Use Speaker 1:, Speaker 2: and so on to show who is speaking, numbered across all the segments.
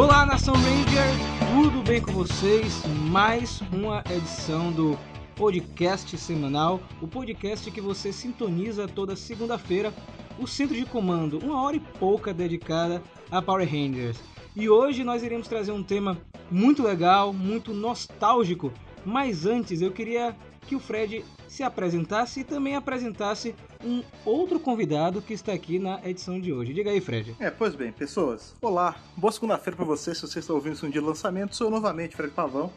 Speaker 1: Olá, Nação Ranger, tudo bem com vocês? Mais uma edição do podcast semanal, o podcast que você sintoniza toda segunda-feira, o centro de comando, uma hora e pouca dedicada a Power Rangers. E hoje nós iremos trazer um tema muito legal, muito nostálgico, mas antes eu queria que o Fred se apresentasse e também apresentasse um outro convidado que está aqui na edição de hoje. Diga aí, Fred.
Speaker 2: É, pois bem, pessoas. Olá, boa segunda-feira para vocês. Se vocês estão ouvindo isso no dia de lançamento, sou novamente Fred Pavão.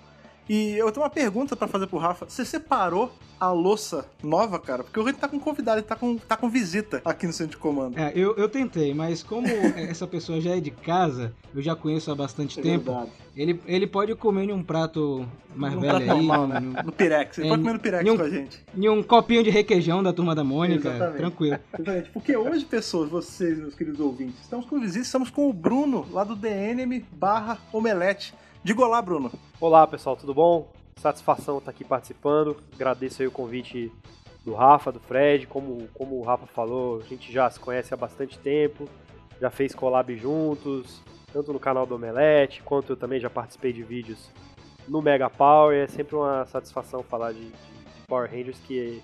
Speaker 2: E eu tenho uma pergunta para fazer pro Rafa. Você separou a louça nova, cara? Porque o Rei tá com convidado, ele tá com, tá com visita aqui no centro de comando.
Speaker 1: É, eu, eu tentei, mas como essa pessoa já é de casa, eu já conheço há bastante
Speaker 2: É
Speaker 1: tempo,
Speaker 2: verdade.
Speaker 1: ele, ele pode comer em um prato mais
Speaker 2: Um
Speaker 1: velho
Speaker 2: prato
Speaker 1: aí,
Speaker 2: normal, né?
Speaker 1: num-
Speaker 2: No Pirex. Ele
Speaker 1: É,
Speaker 2: pode comer no Pirex
Speaker 1: um-
Speaker 2: com a gente.
Speaker 1: em um copinho de requeijão da turma da Mônica,
Speaker 2: Exatamente.
Speaker 1: tranquilo.
Speaker 2: Exatamente. Porque hoje, pessoas, vocês, meus queridos ouvintes, estamos com visita, estamos com o Bruno, lá do DNM barra Omelete. Diga olá, Bruno.
Speaker 3: Olá pessoal, tudo bom? Satisfação estar aqui participando. Agradeço aí o convite do Rafa, do Fred. Como, como o Rafa falou, a gente já se conhece há bastante tempo, já fez collab juntos, tanto no canal do Omelete, quanto eu também já participei de vídeos no Mega Power. É sempre uma satisfação falar de, de- Power Rangers, que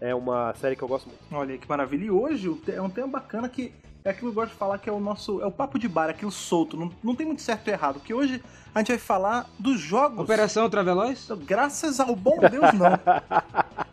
Speaker 3: é uma série que eu gosto muito.
Speaker 2: Olha que maravilha. E hoje é um tema bacana que é aquilo que eu gosto de falar que é o nosso. É o papo de bar, aquilo solto. Não, não tem muito certo e errado. Porque hoje a gente vai falar dos jogos.
Speaker 1: Operação Traveloz?
Speaker 2: Então, Graças ao bom Deus, não.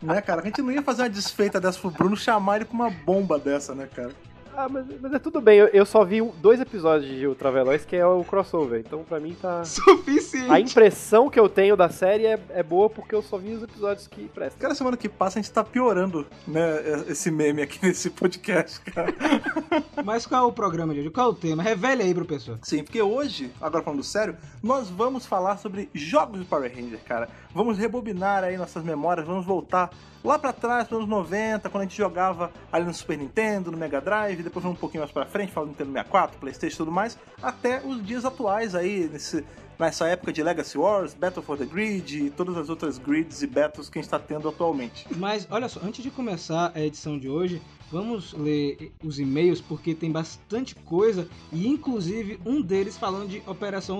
Speaker 2: né, cara? A gente não ia fazer uma desfeita dessa pro Bruno chamar ele com uma bomba dessa, né, cara?
Speaker 3: Ah, mas, mas é tudo bem, eu, eu só vi um- dois episódios de Ultra Veloz, que é o crossover. Então pra mim tá.
Speaker 1: Suficiente.
Speaker 3: A impressão que eu tenho da série é, é boa porque eu só vi os episódios que prestam.
Speaker 2: Cada semana que passa a gente tá piorando, né, esse meme aqui nesse podcast, cara.
Speaker 1: Mas qual é o programa de hoje? Qual é o tema? Revele aí pro pessoal.
Speaker 2: Sim, porque hoje, agora falando sério, nós vamos falar sobre jogos de Power Ranger, cara. Vamos rebobinar aí nossas memórias, vamos voltar lá pra trás, nos anos 90, quando a gente jogava ali no Super Nintendo, no Mega Drive, depois um pouquinho mais pra frente, falando do Nintendo 64, Playstation e tudo mais, até os dias atuais aí, nesse, nessa época de Legacy Wars, Battle for the Grid e todas as outras grids e battles que a gente tá tendo atualmente.
Speaker 1: Mas olha só, antes de começar a edição de hoje, vamos ler os e-mails porque tem bastante coisa e inclusive um deles falando de Operação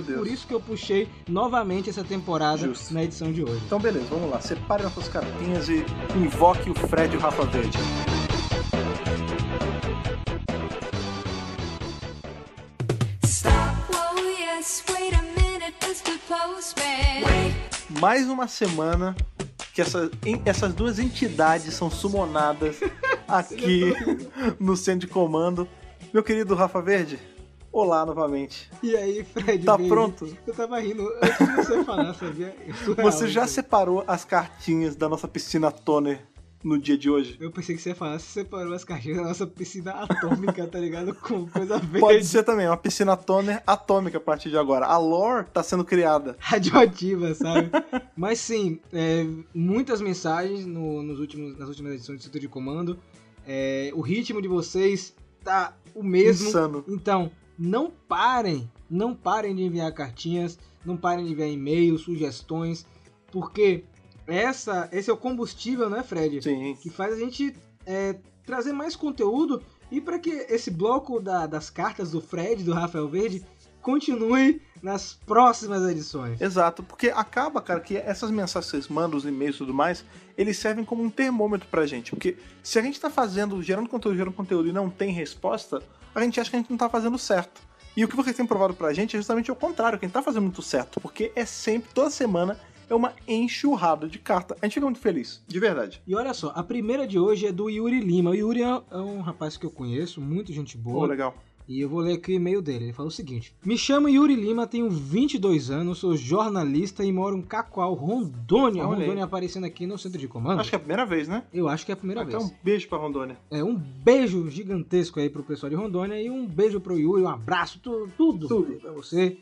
Speaker 2: Deus.
Speaker 1: Por isso que eu puxei novamente essa temporada
Speaker 2: Justo.
Speaker 1: na edição de hoje.
Speaker 2: Então beleza, vamos lá, separe nossas cartinhas e invoque o Fred e o Rafa Verde. Mais uma semana que essa- em- essas duas entidades são sumonadas aqui no centro de comando. Meu querido Rafa Verde, olá novamente.
Speaker 1: E aí, Fred?
Speaker 2: Tá
Speaker 1: Baby?
Speaker 2: pronto?
Speaker 1: Eu tava rindo antes de você falar, sabia? É surreal
Speaker 2: Você já
Speaker 1: isso.
Speaker 2: separou as cartinhas da nossa piscina toner no dia de hoje?
Speaker 1: Eu pensei que você ia falar, você separou as caixinhas da nossa piscina atômica, tá ligado? Com coisa verde.
Speaker 2: Pode ser também, uma piscina toner atômica a partir de agora. A lore tá sendo criada.
Speaker 1: radioativa, sabe? Mas sim, é, muitas mensagens no- nos últimos, nas últimas edições do Centro de Comando. É, o ritmo de vocês tá o mesmo.
Speaker 2: Insano.
Speaker 1: Então, não parem, não parem de enviar cartinhas, não parem de enviar e-mails, sugestões, porque essa, esse é o combustível, né, Fred?
Speaker 2: Sim.
Speaker 1: Que faz a gente é, trazer mais conteúdo e para que esse bloco da- das cartas do Fred, do Rafael Verde, continue nas próximas edições.
Speaker 2: Exato, porque acaba, cara, que essas mensagens que vocês mandam, os e-mails e tudo mais, eles servem como um termômetro pra gente. Porque se a gente tá fazendo, gerando conteúdo, gerando conteúdo e não tem resposta, a gente acha que a gente não tá fazendo certo. E o que vocês têm provado pra gente é justamente o contrário, que a gente tá fazendo muito certo. Porque é sempre, toda semana, é uma enxurrada de carta. A gente fica muito feliz, de verdade.
Speaker 1: E olha só, a primeira de hoje é do Yuri Lima. O Yuri é é um rapaz que eu conheço, muito gente boa.
Speaker 2: legal.
Speaker 1: E eu vou ler aqui o e-mail dele. Ele fala o seguinte: Me chamo Yuri Lima, tenho 22 anos, sou jornalista e moro em Cacoal, Rondônia.
Speaker 2: Olha aí.
Speaker 1: Rondônia aparecendo aqui no centro de comando.
Speaker 2: Acho que é a primeira vez, né?
Speaker 1: Eu acho que é a primeira
Speaker 2: Então,
Speaker 1: vez.
Speaker 2: um beijo pra Rondônia.
Speaker 1: É um beijo gigantesco aí pro pessoal de Rondônia e um beijo pro Yuri, um abraço, tudo, tudo,
Speaker 2: Tudo.
Speaker 1: pra você.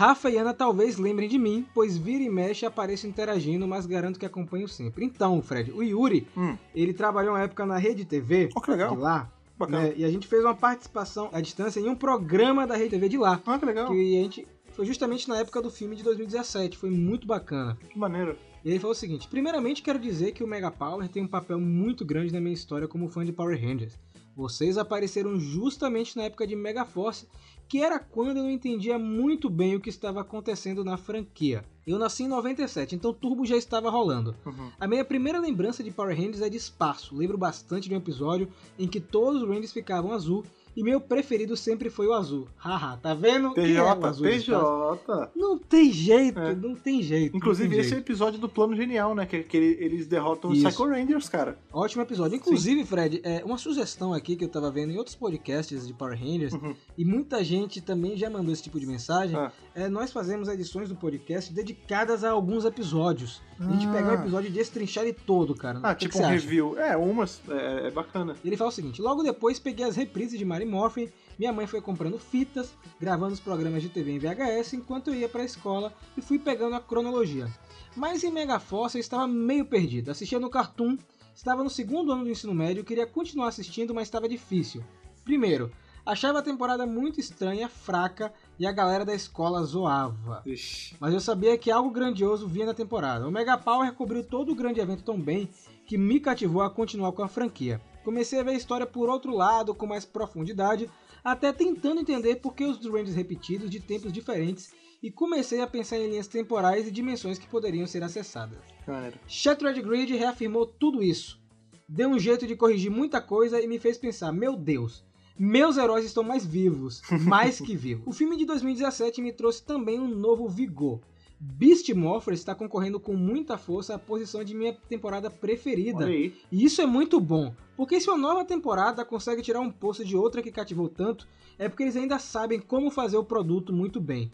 Speaker 1: Rafa e Ana talvez lembrem de mim, pois vira e mexe apareço interagindo, mas garanto que acompanho sempre. Então, Fred, o Yuri,
Speaker 2: Hum.
Speaker 1: ele trabalhou uma época na Rede TV
Speaker 2: Oh, que legal.
Speaker 1: de lá,
Speaker 2: Bacana.
Speaker 1: né, e a gente fez uma participação à distância em um programa da Rede TV de lá,
Speaker 2: Ah, que legal.
Speaker 1: que a gente foi justamente na época do filme de 2017, foi muito bacana.
Speaker 2: Que maneiro.
Speaker 1: E ele falou o seguinte: primeiramente quero dizer que o Mega Power tem um papel muito grande na minha história como fã de Power Rangers. Vocês apareceram justamente na época de Megaforce, que era quando eu não entendia muito bem o que estava acontecendo na franquia. Eu nasci em 97, então Turbo já estava rolando.
Speaker 2: Uhum.
Speaker 1: A minha primeira lembrança de Power Rangers é de espaço. Lembro bastante de um episódio em que todos os Rangers ficavam azul e meu preferido sempre foi o azul. Haha, tá vendo? Que é azul.
Speaker 2: PJ.
Speaker 1: Não tem jeito,
Speaker 2: É.
Speaker 1: não tem jeito.
Speaker 2: Inclusive,
Speaker 1: tem
Speaker 2: esse é o
Speaker 1: jeito.
Speaker 2: episódio do Plano Genial, né? Que, que ele- eles derrotam os
Speaker 1: Isso.
Speaker 2: Psycho Rangers, cara.
Speaker 1: Ótimo episódio. Inclusive, Fred, é uma sugestão aqui que eu tava vendo em outros podcasts de Power Rangers,
Speaker 2: Uhum.
Speaker 1: e muita gente também já mandou esse tipo de mensagem.
Speaker 2: Ah.
Speaker 1: É, nós fazemos edições do podcast dedicadas a alguns episódios. A gente
Speaker 2: Ah.
Speaker 1: pega o episódio e destrinchar ele todo, cara.
Speaker 2: Ah,
Speaker 1: que
Speaker 2: tipo
Speaker 1: que
Speaker 2: um
Speaker 1: acha?
Speaker 2: review. É, umas. É, é bacana.
Speaker 1: Ele fala o seguinte: logo depois peguei as reprises de Mary Morphin, minha mãe foi comprando fitas, gravando os programas de TV em VHS enquanto eu ia pra escola e fui pegando a cronologia. Mas em Megaforce eu estava meio perdido. Assistia no Cartoon, estava no segundo ano do ensino médio, queria continuar assistindo, mas estava difícil. Primeiro, achava a temporada muito estranha, fraca e a galera da escola zoava.
Speaker 2: Ixi.
Speaker 1: Mas eu sabia que algo grandioso vinha na temporada. O Mega Power cobriu todo o grande evento tão bem que me cativou a continuar com a franquia. Comecei a ver a história por outro lado, com mais profundidade, até tentando entender por que os Rangers repetidos de tempos diferentes e comecei a pensar em linhas temporais e dimensões que poderiam ser acessadas.
Speaker 2: Maneiro.
Speaker 1: Shattered Grid reafirmou tudo isso. Deu um jeito de corrigir muita coisa e me fez pensar, meu Deus, meus heróis estão mais vivos, mais que vivos. O filme de 2017 me trouxe também um novo vigor. Beast Morpher está concorrendo com muita força à posição de minha temporada preferida. E isso é muito bom, porque se uma nova temporada consegue tirar um poço de outra que cativou tanto, é porque eles ainda sabem como fazer o produto muito bem.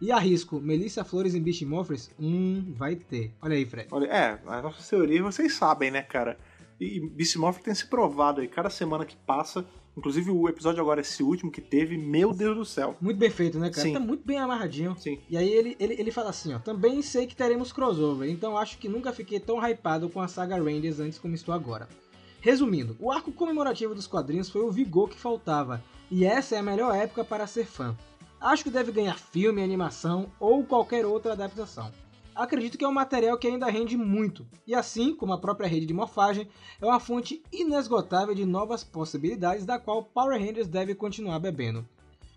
Speaker 1: E arrisco, Melissa Flores em Beast Morphers? Hum, vai ter. Olha aí, Fred.
Speaker 2: Olha, é, as nossas teorias vocês sabem, né, cara? E Beast Morpher tem se provado aí, cada semana que passa, inclusive o episódio agora, esse último que teve, meu Deus do céu.
Speaker 1: Muito bem feito, né, cara?
Speaker 2: Sim.
Speaker 1: Tá muito bem amarradinho.
Speaker 2: Sim.
Speaker 1: E aí ele, ele, ele fala assim, ó, também sei que teremos crossover, então acho que nunca fiquei tão hypado com a saga Rangers antes como estou agora. Resumindo, o arco comemorativo dos quadrinhos foi o vigor que faltava, e essa é a melhor época para ser fã. Acho que deve ganhar filme, animação ou qualquer outra adaptação. Acredito que é um material que ainda rende muito, e assim como a própria rede de morfagem, é uma fonte inesgotável de novas possibilidades da qual Power Rangers deve continuar bebendo.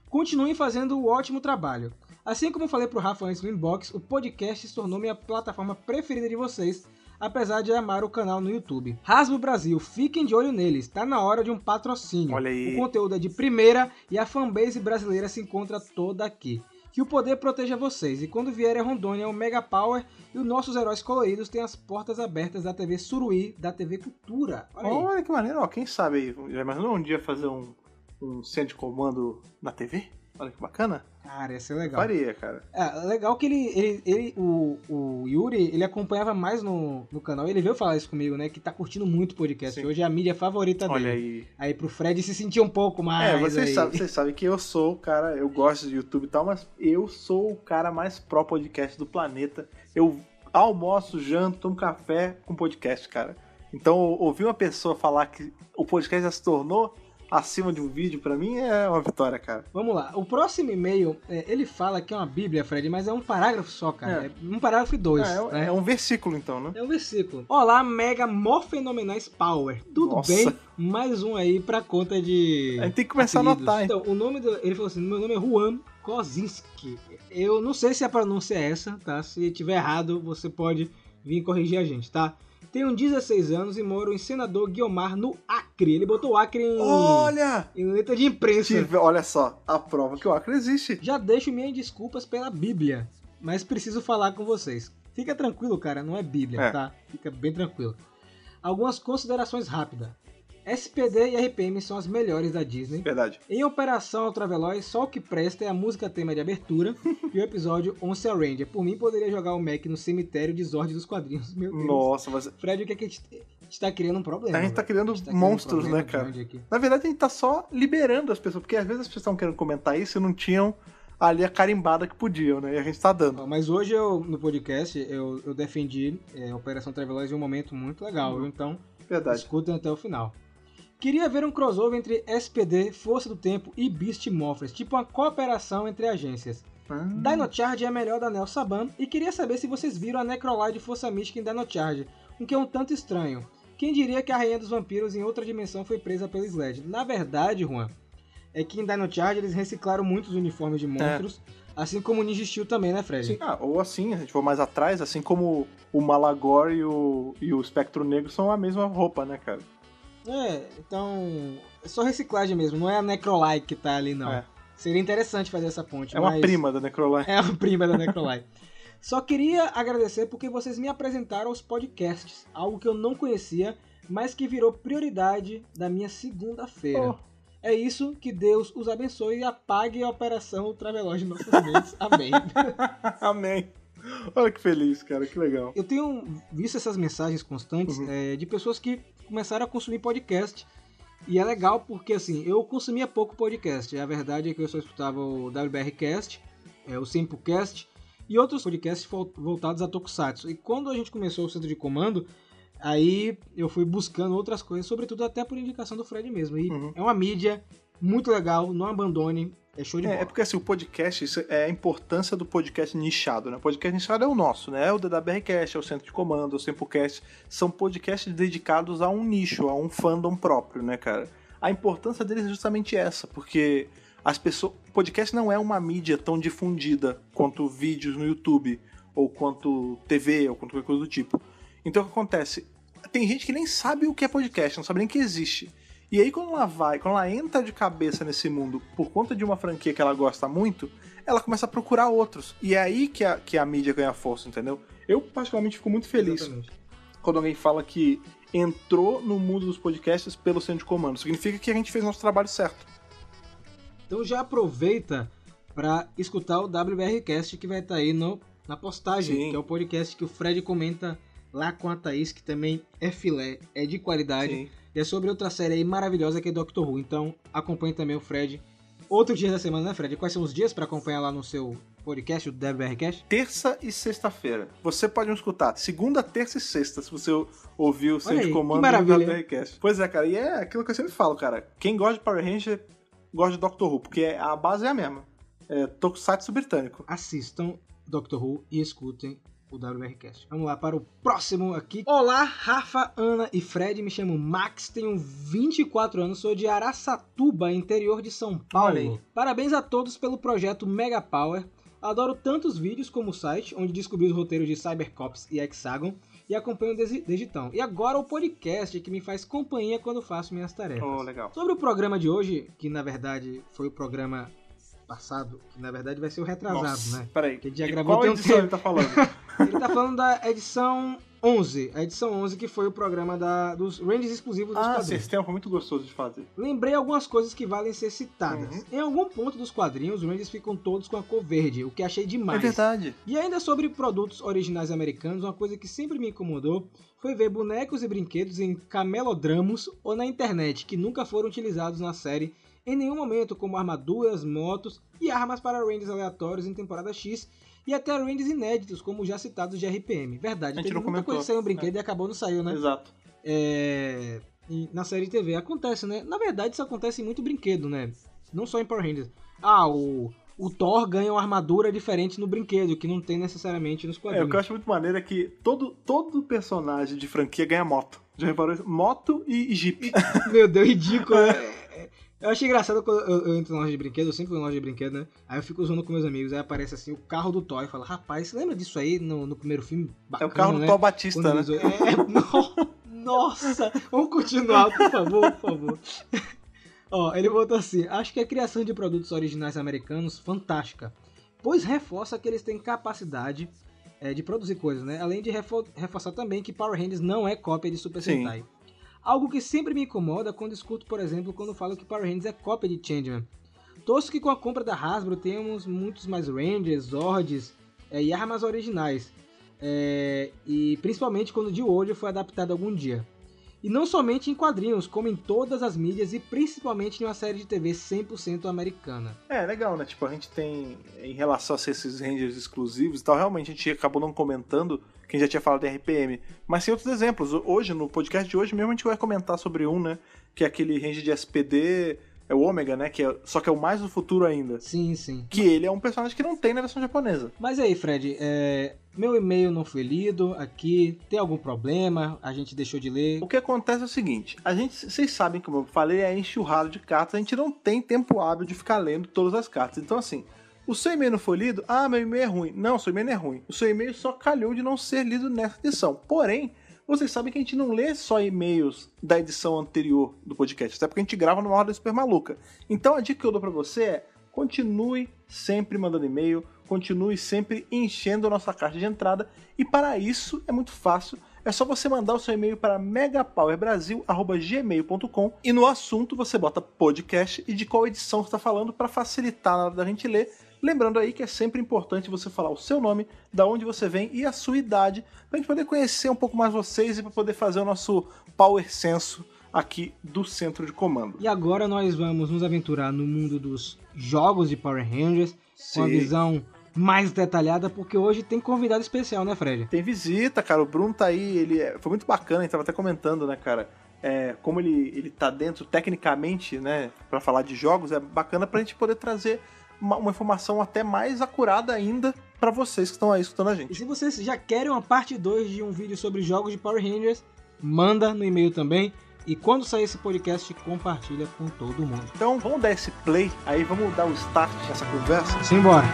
Speaker 1: Continuem fazendo o ótimo trabalho. Assim como falei pro Rafa antes no inbox, o podcast se tornou minha plataforma preferida de vocês, apesar de amar o canal no YouTube. Rasbo Brasil, fiquem de olho neles, tá na hora de um patrocínio.
Speaker 2: Olha aí.
Speaker 1: O conteúdo é de primeira e a fanbase brasileira se encontra toda aqui. Que o poder proteja vocês, e quando vier a Rondônia, o Mega Power e os nossos heróis coloridos têm as portas abertas da TV Suruí, da TV Cultura. Olha.
Speaker 2: Olha que maneiro, ó, quem sabe aí, já imaginou um dia fazer um, um centro de comando na TV? Olha que bacana.
Speaker 1: Cara, ia ser legal.
Speaker 2: Faria, cara.
Speaker 1: É, legal que ele, ele, ele o, o Yuri, ele acompanhava mais no, no canal, ele veio falar isso comigo, né, que tá curtindo muito o podcast,
Speaker 2: Sim.
Speaker 1: hoje é a mídia favorita
Speaker 2: Olha
Speaker 1: dele.
Speaker 2: aí.
Speaker 1: Aí pro Fred se sentir um pouco mais
Speaker 2: É, vocês sabem, vocês sabem que eu sou o cara, eu gosto de YouTube e tal, mas eu sou o cara mais pró podcast do planeta. Eu almoço, janto, tomo café com podcast, cara. Então, ouvir uma pessoa falar que o podcast já se tornou acima de um vídeo, pra mim é uma vitória, cara.
Speaker 1: Vamos lá, o próximo e-mail, é, ele fala que é uma bíblia, Fred, mas é um parágrafo só, cara.
Speaker 2: É.
Speaker 1: É um parágrafo e dois,
Speaker 2: É, é-
Speaker 1: né?
Speaker 2: é um versículo, então, né?
Speaker 1: É um versículo. Olá, mega morfenomenais power. Tudo
Speaker 2: Nossa.
Speaker 1: bem? Mais um aí pra conta de.
Speaker 2: A gente tem que começar a
Speaker 1: apelidos.
Speaker 2: anotar, hein?
Speaker 1: Então, o nome do. Ele falou assim: meu nome é Juan Kozinski. Eu não sei se a pronúncia é essa, tá? Se tiver errado, você pode vir corrigir a gente, tá? Tenho 16 anos e moro em Senador Guiomar, no Acre. Ele botou o Acre em,
Speaker 2: Olha!
Speaker 1: em letra de imprensa.
Speaker 2: Tive- olha só, a prova que o Acre existe.
Speaker 1: Já deixo minhas desculpas pela Bíblia, mas preciso falar com vocês. Fica tranquilo, cara, não é Bíblia,
Speaker 2: É.
Speaker 1: tá? Fica bem tranquilo. Algumas considerações rápidas. SPD e RPM são as melhores da Disney.
Speaker 2: Verdade.
Speaker 1: Em Operação Ultraveloz, só o que presta é a música tema de abertura e o episódio Once a Ranger. Por mim, poderia jogar o Mac no cemitério de Zord dos quadrinhos. Meu Deus.
Speaker 2: Nossa, mas
Speaker 1: Fred, o que é que a gente, a gente tá criando um problema?
Speaker 2: A gente tá criando
Speaker 1: gente tá criando
Speaker 2: monstros,
Speaker 1: um problema
Speaker 2: né, cara? Na verdade, a gente tá só liberando as pessoas, porque às vezes as pessoas estão querendo comentar isso e não tinham ali a carimbada que podiam, né? E a gente tá dando.
Speaker 1: Mas hoje eu, no podcast, eu, eu defendi é, Operação Traveloz em um momento muito legal,
Speaker 2: Uhum.
Speaker 1: viu? então
Speaker 2: Verdade.
Speaker 1: escutem até o final. Queria ver um crossover entre SPD, Força do Tempo e Beast Morphers, tipo uma cooperação entre agências.
Speaker 2: Ah,
Speaker 1: Dino Charge é a melhor da Nel Saban e queria saber se vocês viram a Necrolite Força Mística em Dino Charge, o que é um tanto estranho. Quem diria que a rainha dos vampiros em outra dimensão foi presa pelo Sled? Na verdade, Juan, é que em Dino Charge eles reciclaram muitos uniformes de monstros, assim como o Ninja Steel também, né, Fred?
Speaker 2: Sim, ah, ou assim, a gente for mais atrás, assim como o Malagor e o, e o Espectro Negro são a mesma roupa, né, cara?
Speaker 1: É, então. É só reciclagem mesmo, não é a Necrolike que tá ali, não.
Speaker 2: É.
Speaker 1: Seria interessante fazer essa ponte.
Speaker 2: É uma
Speaker 1: mas-
Speaker 2: prima da Necroline.
Speaker 1: É a prima da Necrolike. Só queria agradecer porque vocês me apresentaram aos podcasts, algo que eu não conhecia, mas que virou prioridade da minha segunda-feira.
Speaker 2: Oh.
Speaker 1: É isso, que Deus os abençoe e apague a operação Travelodge em nossas mentes. Amém.
Speaker 2: Amém. Olha que feliz, cara, que legal.
Speaker 1: Eu tenho visto essas mensagens constantes
Speaker 2: Uhum.
Speaker 1: é, de pessoas que começaram a consumir podcast. E é legal porque, assim, eu consumia pouco podcast. A verdade é que eu só escutava o WBRcast, é, o Simplecast e outros podcasts vol- voltados a Tokusatsu. E quando a gente começou o centro de comando, aí eu fui buscando outras coisas, sobretudo até por indicação do Fred mesmo. E
Speaker 2: Uhum.
Speaker 1: é uma mídia muito legal, não abandone, é show de
Speaker 2: É,
Speaker 1: bola.
Speaker 2: é porque assim, o podcast, é a importância do podcast nichado, né? O podcast nichado é o nosso, né? É o DWRcast, é o Centro de Comando, é o Simplecast. São podcasts dedicados a um nicho, a um fandom próprio, né, cara? A importância deles é justamente essa, porque as pessoas. Podcast não é uma mídia tão difundida quanto vídeos no YouTube, ou quanto TV, ou quanto qualquer coisa do tipo. Então o que acontece? Tem gente que nem sabe o que é podcast, não sabe nem que existe. E aí quando ela vai, quando ela entra de cabeça nesse mundo por conta de uma franquia que ela gosta muito, ela começa a procurar outros. E é aí que a, que a mídia ganha força, entendeu? Eu particularmente fico muito feliz
Speaker 1: Exatamente.
Speaker 2: quando alguém fala que entrou no mundo dos podcasts pelo centro de comando. Significa que a gente fez nosso trabalho certo.
Speaker 1: Então já aproveita para escutar o WBRcast que vai estar aí no, na postagem,
Speaker 2: Sim.
Speaker 1: que é o podcast que o Fred comenta lá com a Thaís, que também é filé, é de qualidade.
Speaker 2: Sim.
Speaker 1: E é sobre outra série aí maravilhosa que é Doctor Who. Então acompanhe também o Fred. Outro dia da semana, né, Fred? Quais são os dias para acompanhar lá no seu podcast, o WBRcast?
Speaker 2: Terça e sexta-feira. Você pode me escutar segunda, terça e sexta, se você ouviu o
Speaker 1: aí,
Speaker 2: de comando do WRCast. Pois é, cara, e é aquilo que eu sempre falo, cara. Quem gosta de Power Ranger, gosta de Doctor Who, porque a base é a mesma. É Tokusatsu britânico.
Speaker 1: Assistam Doctor Who e escutem o WRcast. Vamos lá para o próximo aqui. Olá, Rafa, Ana e Fred. Me chamo Max, tenho 24 anos, sou de Araçatuba, interior de São. Paulo. Parabéns a todos pelo projeto Mega Power. Adoro tanto os vídeos como o site, onde descobri os roteiros de Cybercops e Hexagon e acompanho desde, desde então. E agora o podcast que me faz companhia quando faço minhas tarefas.
Speaker 2: Oh, legal.
Speaker 1: Sobre o programa de hoje, que na verdade foi o programa passado, que na verdade vai ser o retrasado,
Speaker 2: Nossa,
Speaker 1: né?
Speaker 2: Peraí,
Speaker 1: Que a gente já gravou
Speaker 2: qual
Speaker 1: tem um
Speaker 2: edição
Speaker 1: tempo.
Speaker 2: ele tá falando?
Speaker 1: Ele tá falando da edição 11, a edição 11 que foi o programa da, dos ranges exclusivos dos
Speaker 2: ah,
Speaker 1: quadrinhos.
Speaker 2: esse tema foi muito gostoso de fazer.
Speaker 1: Lembrei algumas coisas que valem ser citadas.
Speaker 2: Uhum.
Speaker 1: Em algum ponto dos quadrinhos, os ranges ficam todos com a cor verde, o que achei demais.
Speaker 2: É verdade.
Speaker 1: E ainda sobre produtos originais americanos, uma coisa que sempre me incomodou foi ver bonecos e brinquedos em camelodramos ou na internet que nunca foram utilizados na série em nenhum momento, como armaduras, motos e armas para ranges aleatórios em temporada X e até ranges inéditos, como já citados de RPM. Verdade,
Speaker 2: A gente
Speaker 1: teve
Speaker 2: não
Speaker 1: muita
Speaker 2: comentou,
Speaker 1: coisa que saiu um brinquedo e acabou não saiu, né?
Speaker 2: Exato.
Speaker 1: é, na série de TV. Acontece, né? Na verdade, isso acontece em muito brinquedo, né? Não só em Power Rangers. Ah, o, o Thor ganha uma armadura diferente no brinquedo, que não tem necessariamente nos
Speaker 2: É, o
Speaker 1: quadrinhos.
Speaker 2: que eu acho muito maneiro é que todo, todo personagem de franquia ganha moto. Já reparou isso? Moto e Jeep.
Speaker 1: Meu Deus, ridículo. né? É, Eu achei engraçado quando eu, eu entro na loja de brinquedo, eu sempre vou na loja de brinquedo, né? Aí eu fico usando com meus amigos, aí aparece assim o carro do Thor e fala, rapaz, você lembra disso aí no, no primeiro filme?
Speaker 2: É
Speaker 1: Bacana,
Speaker 2: o carro do
Speaker 1: né?
Speaker 2: Thor Batista,
Speaker 1: Quando
Speaker 2: né?
Speaker 1: É, no- nossa! Vamos continuar, por favor, por favor. Ó, ele botou assim: acho que a criação de produtos originais americanos fantástica, pois reforça que eles têm capacidade é, de produzir coisas, né? Além de refo- reforçar também que Power Rangers não é cópia de Super
Speaker 2: Sim.
Speaker 1: Sentai. Algo que sempre me incomoda quando escuto, por exemplo, quando falo que Power Rangers é cópia de Changeman. Torço que com a compra da Hasbro tenhamos muitos mais Rangers, Zords é, e armas originais. É, e principalmente quando de hoje foi adaptado algum dia. E não somente em quadrinhos, como em todas as mídias e principalmente em uma série de TV 100% americana.
Speaker 2: É, legal, né? Tipo, a gente tem, em relação a esses Rangers exclusivos e tal, realmente a gente acabou não comentando, quem já tinha falado de RPM. Mas tem outros exemplos. Hoje, no podcast de hoje mesmo, a gente vai comentar sobre um, né? Que é aquele Ranger de SPD é o Ômega, né? Que é, só que é o mais do futuro ainda.
Speaker 1: Sim, sim.
Speaker 2: Que ele é um personagem que não tem na versão japonesa.
Speaker 1: Mas aí, Fred, é, meu e-mail não foi lido aqui. Tem algum problema? A gente deixou de ler?
Speaker 2: O que acontece é o seguinte: a gente, vocês sabem, como eu falei, é enxurrado de cartas, a gente não tem tempo hábil de ficar lendo todas as cartas. Então, assim, o seu e-mail não foi lido? Ah, meu e-mail é ruim. Não, seu e-mail não é ruim. O seu e-mail só calhou de não ser lido nessa edição. Porém, vocês sabem que a gente não lê só e-mails da edição anterior do podcast, até porque a gente grava numa ordem super maluca. Então a dica que eu dou pra você é: continue sempre mandando e-mail, continue sempre enchendo a nossa caixa de entrada, e para isso é muito fácil. É só você mandar o seu e-mail para megapowerbrasil.gmail.com e no assunto você bota podcast e de qual edição você está falando para facilitar na hora da gente ler. Lembrando aí que é sempre importante você falar o seu nome, da onde você vem e a sua idade, pra gente poder conhecer um pouco mais vocês e para poder fazer o nosso Power Censo aqui do centro de comando.
Speaker 1: E agora nós vamos nos aventurar no mundo dos jogos de Power Rangers com a
Speaker 2: Sim.
Speaker 1: visão mais detalhada, porque hoje tem convidado especial, né, Fred?
Speaker 2: Tem visita, cara. O Bruno tá aí, ele é- foi muito bacana, a gente tava até comentando, né, cara? É, como ele, ele tá dentro tecnicamente, né, Pra falar de jogos, é bacana pra gente poder trazer uma, informação até mais acurada ainda pra vocês que estão aí escutando a
Speaker 1: E
Speaker 2: gente.
Speaker 1: se vocês já querem uma parte 2 de um vídeo sobre jogos de Power Rangers, manda no e-mail também. E quando sair esse podcast, compartilha com todo mundo.
Speaker 2: Então vamos dar esse play, aí vamos dar o start nessa conversa.
Speaker 1: Simbora!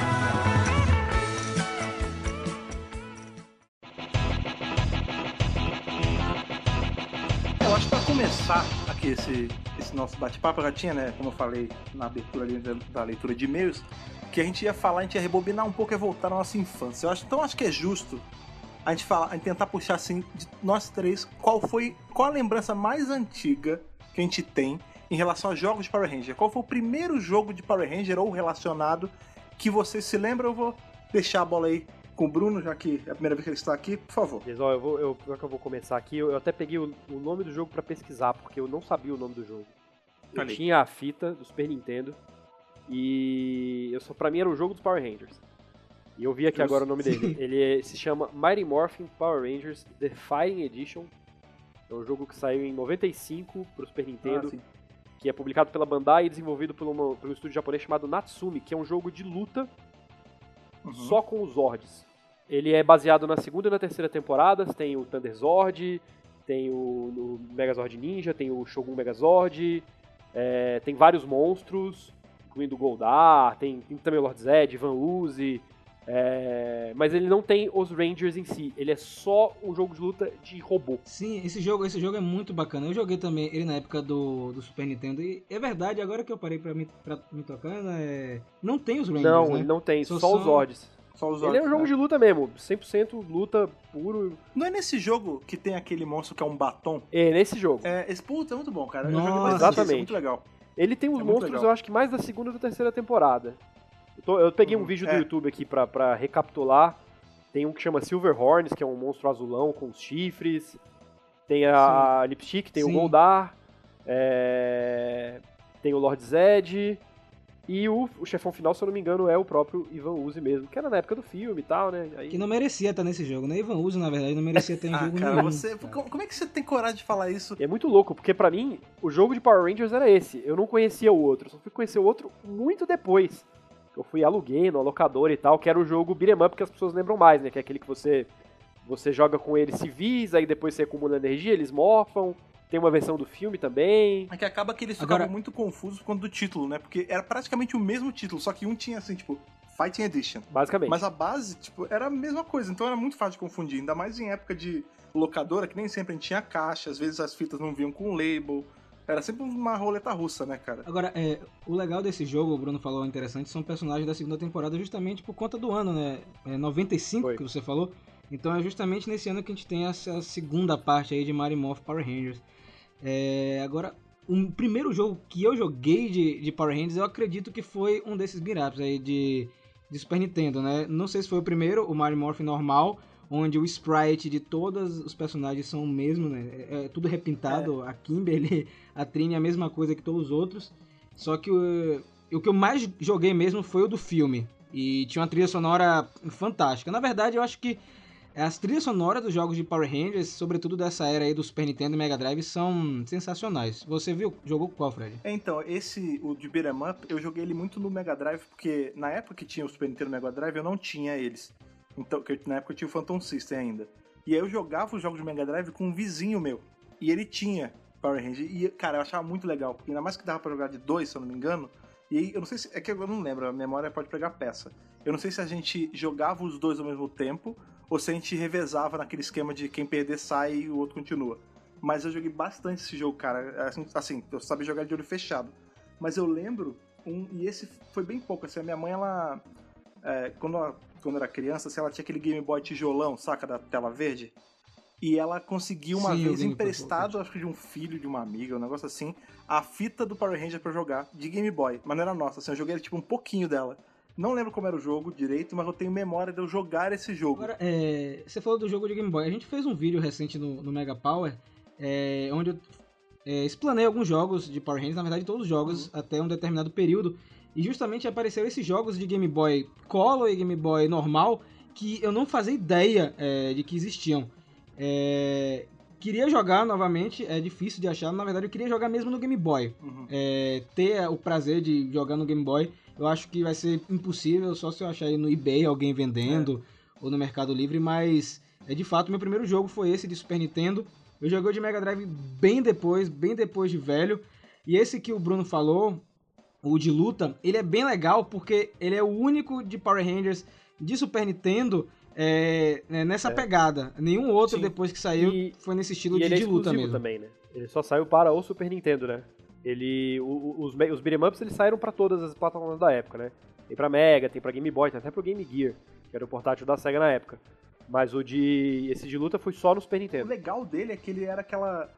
Speaker 2: Eu acho que pra começar aqui esse, esse nosso bate-papo, já tinha, né, como eu falei na abertura ali da, da leitura de e-mails, que a gente ia falar, a gente ia rebobinar um pouco e voltar à nossa infância. Eu acho, então acho que é justo a gente falar, a gente tentar puxar assim de nós três qual foi, qual a lembrança mais antiga que a gente tem em relação a jogos de Power Ranger. Qual foi o primeiro jogo de Power Ranger ou relacionado que você se lembra? Eu vou deixar a bola aí com o Bruno, já que é a primeira vez que ele está aqui, por favor.
Speaker 3: Ó, eu vou, eu, já que eu vou começar aqui, eu, eu até peguei o, o nome do jogo pra pesquisar, porque eu não sabia o nome do jogo. Eu
Speaker 2: aí.
Speaker 3: tinha a fita do Super Nintendo e eu só para mim era o jogo dos Power Rangers. E eu vi aqui
Speaker 2: Eu-
Speaker 3: agora o nome dele. Ele é- se chama Mighty Morphin Power Rangers The Fighting Edition. É um jogo que saiu em 95 pro Super Nintendo,
Speaker 2: Ah,
Speaker 3: que é publicado pela Bandai e desenvolvido por, uma, por um estúdio japonês chamado Natsumi, que é um jogo de luta
Speaker 2: Uhum.
Speaker 3: só com os Zords. Ele é baseado na segunda e na terceira temporadas, tem o Thunder Zord, tem o, o Megazord Ninja, tem o Shogun Megazord, é, tem vários monstros, incluindo o Goldar, tem, tem também o Lord Zed, Van Uzi, é, mas ele não tem os Rangers em si, ele é só um jogo de luta de robô.
Speaker 1: Sim, esse jogo, esse jogo é muito bacana. Eu joguei também ele na época do, do Super Nintendo. E é verdade, agora que eu parei pra me, pra me tocar, né, não tem os Rangers,
Speaker 3: não,
Speaker 1: né?
Speaker 3: ele não tem,
Speaker 1: Só
Speaker 3: só, os
Speaker 1: são-
Speaker 3: Zords.
Speaker 2: Só os
Speaker 3: Ele é um
Speaker 2: olhos,
Speaker 3: jogo
Speaker 2: né?
Speaker 3: de luta mesmo, 100% luta puro.
Speaker 2: Não é nesse jogo que tem aquele monstro que é um batom?
Speaker 3: É nesse jogo.
Speaker 2: É, esse puta é muito bom, cara. Eu
Speaker 1: Nossa.
Speaker 2: joguei bastante, esse, é
Speaker 3: Exatamente.
Speaker 2: muito legal.
Speaker 3: Ele tem os
Speaker 2: É
Speaker 3: monstros, eu acho que mais da segunda e da terceira temporada. Eu, tô- eu peguei um
Speaker 2: Uhum,
Speaker 3: vídeo
Speaker 2: é.
Speaker 3: do YouTube aqui pra, pra recapitular. Tem um que chama Silver Horns, que é um monstro azulão com os chifres. Tem a Lipstick, tem
Speaker 1: Sim.
Speaker 3: o Goldar. é, Tem o Lord Zed. E o, o chefão final, se eu não me engano, é o próprio Ivan Uzi mesmo, que era na época do filme e tal, né? Aí-
Speaker 1: Que não merecia estar nesse jogo, né? Ivan Uso, na verdade, não merecia ter em
Speaker 2: Ah,
Speaker 1: jogo
Speaker 2: cara,
Speaker 1: nenhum.
Speaker 2: você. Como como é que você tem coragem de falar isso?
Speaker 3: E é muito louco, porque pra mim, o jogo de Power Rangers era esse. Eu não conhecia o outro, só fui conhecer o outro muito depois. Eu fui aluguei no locadora e tal, que era o jogo beat'em up que as pessoas lembram mais, né? Que é aquele que você você joga com eles civis, aí depois você acumula energia, eles morfam. Tem uma versão do filme também.
Speaker 2: É que acaba que eles
Speaker 1: Agora-
Speaker 2: ficavam muito confusos por conta do título, né? Porque era praticamente o mesmo título, só que um tinha assim, tipo, Fighting Edition.
Speaker 3: Basicamente.
Speaker 2: Mas a base, tipo, era a mesma coisa, então era muito fácil de confundir, ainda mais em época de locadora, que nem sempre a gente tinha caixa, às vezes as fitas não vinham com label. Era sempre uma roleta russa, né, cara?
Speaker 1: Agora, é, o legal desse jogo, o Bruno falou interessante, são personagens da segunda temporada justamente por conta do ano, né? É 95
Speaker 3: Foi.
Speaker 1: que você falou. Então é justamente nesse ano que a gente tem essa segunda parte aí de Mighty Morph Power Rangers. É, agora, o primeiro jogo que eu joguei de, de Power Rangers, eu acredito que foi um desses beat-ups aí de, de Super Nintendo, né? Não sei se foi o primeiro, o Mighty Morph normal, onde o sprite de todos os personagens são o mesmo, né? É, é tudo repintado, a Kimberly, a Trini é a mesma coisa que todos os outros. Só que o, o que eu mais joguei mesmo foi o do filme. E tinha uma trilha sonora fantástica. Na verdade, eu acho que As trilhas sonoras dos jogos de Power Rangers, sobretudo dessa era aí do Super Nintendo e Mega Drive, são sensacionais. Você viu? Jogou qual, Fred?
Speaker 2: É, Então, esse, o de Beat'em Up, eu joguei ele muito no Mega Drive, porque na época que tinha o Super Nintendo e Mega Drive, eu não tinha eles. Então, que na época eu tinha o Phantom System ainda. E aí eu jogava os jogos de Mega Drive com um vizinho meu. E ele tinha Power Ranger. E, cara, eu achava muito legal. Porque ainda mais que dava pra jogar de dois, se eu não me engano. E aí, eu não sei se. É que eu não lembro, a memória pode pegar peça. Eu não sei se a gente jogava os dois ao mesmo tempo, ou se a gente revezava naquele esquema de quem perder sai e o outro continua. Mas eu joguei bastante esse jogo, cara. Assim, assim, eu sabia jogar de olho fechado. Mas eu lembro, um, e esse foi bem pouco, assim, a minha mãe, ela. É, quando, ela, quando era criança, assim, ela tinha aquele Game Boy tijolão, saca, da tela verde. E ela conseguiu uma
Speaker 1: Sim,
Speaker 2: vez emprestado, acho que de um filho, de uma amiga, um negócio assim, a fita do Power Ranger pra jogar de Game Boy. Mas não era nossa, assim, eu joguei tipo um pouquinho dela. Não lembro como era o jogo direito, mas eu tenho memória de eu jogar esse jogo.
Speaker 1: Agora, é, você falou do jogo de Game Boy. A gente fez um vídeo recente no, no Mega Power, é, onde eu é, explanei alguns jogos de Power Rangers, na verdade todos os jogos, até um determinado período. E justamente apareceu esses jogos de Game Boy Color e Game Boy normal, que eu não fazia ideia é, de que existiam. É, queria jogar novamente, é difícil de achar, na verdade eu queria jogar mesmo no Game Boy.
Speaker 2: Uhum.
Speaker 1: É, ter o prazer de jogar no Game Boy, eu acho que vai ser impossível só se eu achar aí no eBay alguém vendendo ou no Mercado Livre, mas é de fato meu primeiro jogo foi esse de Super Nintendo. Eu joguei de Mega Drive bem depois, bem depois de velho. E esse que o Bruno falou, o de luta, ele é bem legal porque ele é o único de Power Rangers de Super Nintendo é, é, nessa
Speaker 3: É.
Speaker 1: pegada. Nenhum outro
Speaker 2: Sim.
Speaker 1: depois que saiu
Speaker 3: E-
Speaker 1: foi nesse estilo
Speaker 3: E
Speaker 1: de,
Speaker 3: ele é
Speaker 1: de luta mesmo.
Speaker 3: também, né? Ele só saiu para o Super Nintendo, né? Ele, o- o- os, os beat'em ups eles saíram para todas as plataformas da época, né? Tem pra Mega, tem pra Game Boy, tem até pro Game Gear, que era o portátil da Sega na época. Mas o de esse de luta foi só no Super
Speaker 2: O
Speaker 3: Nintendo.
Speaker 2: legal dele é que ele era aquela.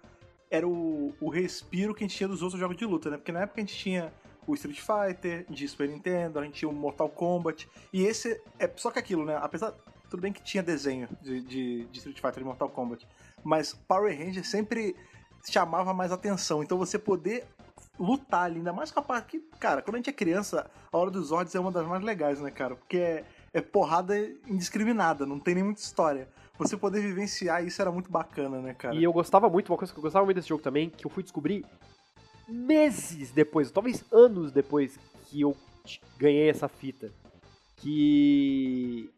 Speaker 2: Era o, o respiro que a gente tinha dos outros jogos de luta, né? Porque na época a gente tinha o Street Fighter de Super Nintendo, a gente tinha o Mortal Kombat. E esse é só que aquilo, né? Apesar. Tudo bem que tinha desenho de, de, de Street Fighter e Mortal Kombat. Mas Power Ranger sempre chamava mais atenção. Então você poder lutar ali, ainda mais com a parte que, cara, quando a gente é criança, a hora dos Zords é uma das mais legais, né, cara? Porque é, é porrada indiscriminada, não tem nem muita história. Você poder vivenciar isso era muito bacana, né, cara?
Speaker 3: E eu gostava muito, uma coisa que eu gostava muito desse jogo também, que eu fui descobrir meses depois, talvez anos depois que eu ganhei essa fita, que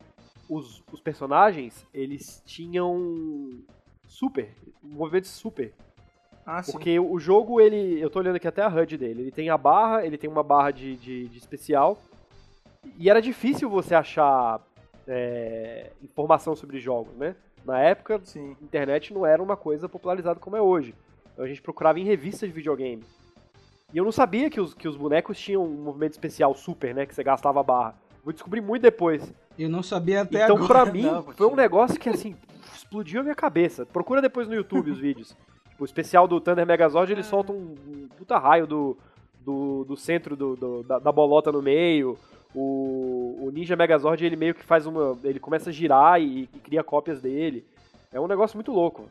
Speaker 3: os, os personagens, eles tinham super, movimentos super.
Speaker 2: Ah, sim.
Speaker 3: Porque o jogo, ele. Eu tô olhando aqui até a HUD dele. Ele tem a barra, ele tem uma barra de, de, de especial. E era difícil você achar é, informação sobre jogos, né? Na época,
Speaker 2: Sim.
Speaker 3: internet não era uma coisa popularizada como é hoje. Então a gente procurava em revistas de videogame. E eu não sabia que os, que os bonecos tinham um movimento especial super, né? Que você gastava a barra. Vou descobrir muito depois.
Speaker 1: Eu não sabia até
Speaker 3: então,
Speaker 1: agora.
Speaker 3: pra mim,
Speaker 2: Não,
Speaker 3: foi um negócio que, assim, explodiu a minha cabeça. Procura depois no YouTube os vídeos. Tipo, o especial do Thunder Megazord, ele solta um, um puta raio do, do, do centro do, do- da, da bolota no meio. O, o Ninja Megazord, ele meio que faz uma... Ele começa a girar e, e cria cópias dele. É um negócio muito louco.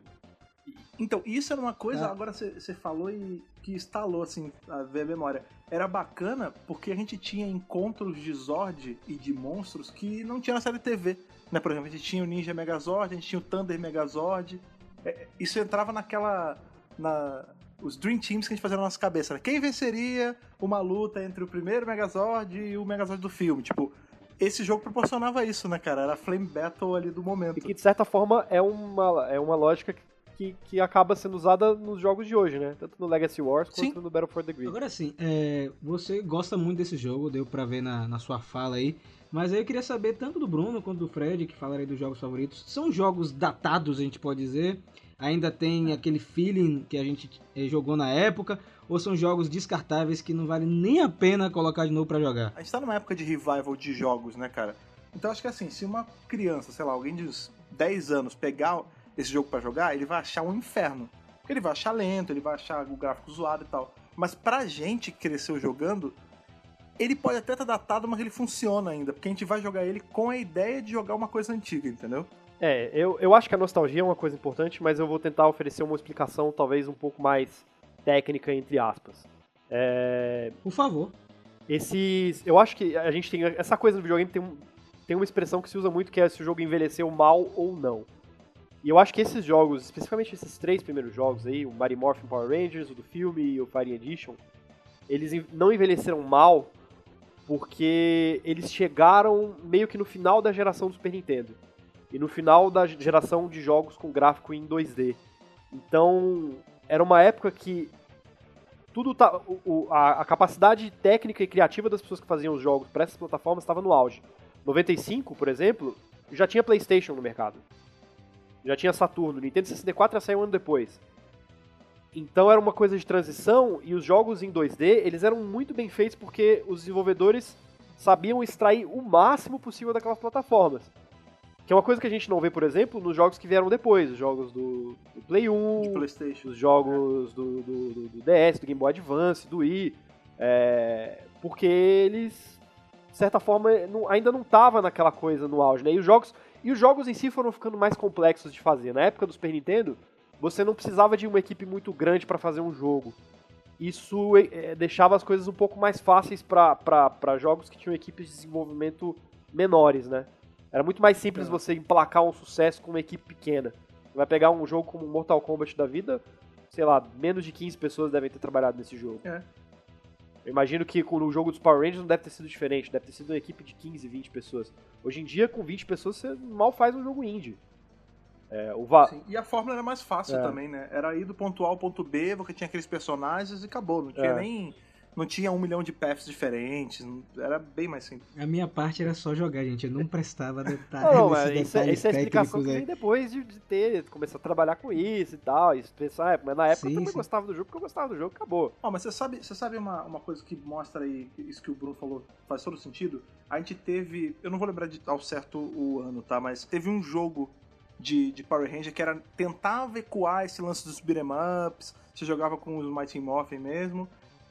Speaker 2: Então, isso era uma coisa,
Speaker 1: Ah.
Speaker 2: agora você você falou e que instalou, assim, a ver a memória. Era bacana porque a gente tinha encontros de Zord e de monstros que não tinha na série TV. Né? Por exemplo, a gente tinha o Ninja Megazord, a gente tinha o Thunder Megazord. É, isso entrava naquela. Na, os Dream Teams que a gente fazia na nossa cabeça. Né? Quem venceria uma luta entre o primeiro Megazord e o Megazord do filme? Tipo, esse jogo proporcionava isso, né, cara? Era a Flame Battle ali do momento.
Speaker 3: E que, de certa forma, é uma, é uma lógica que, que acaba sendo usada nos jogos de hoje, né? Tanto no Legacy Wars
Speaker 2: Sim.
Speaker 3: quanto no Battle for the Grid.
Speaker 1: Agora sim, é, você gosta muito desse jogo, deu pra ver na, na sua fala aí. Mas aí eu queria saber, tanto do Bruno quanto do Fred, que falaram aí dos jogos favoritos, são jogos datados, a gente pode dizer? Ainda tem aquele feeling que a gente eh, jogou na época? Ou são jogos descartáveis que não vale nem a pena colocar de novo pra jogar?
Speaker 2: A gente tá numa época de revival de jogos, né, cara? Então acho que assim, se uma criança, sei lá, alguém de uns 10 anos pegar esse jogo pra jogar, ele vai achar um inferno. Ele vai achar lento, ele vai achar o gráfico zoado e tal. Mas pra gente que cresceu jogando, ele pode até estar datado, mas ele funciona ainda. Porque a gente vai jogar ele com a ideia de jogar uma coisa antiga, entendeu?
Speaker 3: É, eu, eu acho que a nostalgia é uma coisa importante, mas eu vou tentar oferecer uma explicação talvez um pouco mais técnica, entre aspas. É,
Speaker 1: Por favor.
Speaker 3: esses. Eu acho que a gente tem. Essa coisa do videogame tem um. tem uma expressão que se usa muito que é se o jogo envelheceu mal ou não. E eu acho que esses jogos, especificamente esses três primeiros jogos aí, o Mighty Morphin Power Rangers, o do filme e o Fire Edition, eles não envelheceram mal porque eles chegaram meio que no final da geração do Super Nintendo. E no final da geração de jogos com gráfico em 2D. Então, era uma época que tudo tá, o- a, a capacidade técnica e criativa das pessoas que faziam os jogos para essas plataformas estava no auge. 95, por exemplo, já tinha PlayStation no mercado. Já tinha Saturno, Nintendo 64 já saiu um ano depois. Então era uma coisa de transição e os jogos em 2D, eles eram muito bem feitos porque os desenvolvedores sabiam extrair o máximo possível daquelas plataformas. Que é uma coisa que a gente não vê, por exemplo, nos jogos que vieram depois, os jogos do, do Play 1,
Speaker 2: De Playstation.
Speaker 3: os jogos do, do, do- do DS, do Game Boy Advance, do Wii, é, porque eles, de certa forma, não- ainda não tava naquela coisa no auge, né? E os jogos, e os jogos em si foram ficando mais complexos de fazer. Na época do Super Nintendo, você não precisava de uma equipe muito grande para fazer um jogo. Isso é, deixava as coisas um pouco mais fáceis para jogos que tinham equipes de desenvolvimento menores, né? Era muito mais simples
Speaker 2: É.
Speaker 3: você emplacar um sucesso com uma equipe pequena. Você vai pegar um jogo como Mortal Kombat da vida, sei lá, menos de 15 pessoas devem ter trabalhado nesse jogo.
Speaker 2: É.
Speaker 3: Eu imagino que com o jogo dos Power Rangers não deve ter sido diferente, deve ter sido uma equipe de 15, 20 pessoas. Hoje em dia, com 20 pessoas, você mal faz um jogo indie. É, o Va
Speaker 2: Sim, E a fórmula era mais fácil
Speaker 3: É.
Speaker 2: também, né? Era ir do ponto A ao ponto B, porque tinha aqueles personagens e acabou. Não tinha
Speaker 3: É.
Speaker 2: nem. Não tinha um milhão de paths diferentes. não- Era bem mais simples.
Speaker 1: A minha parte era só jogar, gente. Eu não prestava detalhes.
Speaker 3: Não, mas isso, é-
Speaker 1: detalhes
Speaker 3: isso é a explicação que vem depois de, de ter, começar a trabalhar com isso e tal. E pensar, "Ah, mas na época
Speaker 1: Sim,
Speaker 3: eu também
Speaker 1: sim.
Speaker 3: gostava do jogo, porque eu gostava do jogo, acabou.
Speaker 2: Ó, mas você sabe, você sabe uma, uma coisa que mostra aí, isso que o Bruno falou, faz todo sentido? A gente teve, eu não vou lembrar de, ao certo o ano, tá? Mas teve um jogo de, de Power Ranger que era tentava ecoar esse lance dos beat'em ups, você jogava com os Mighty Morphin mesmo,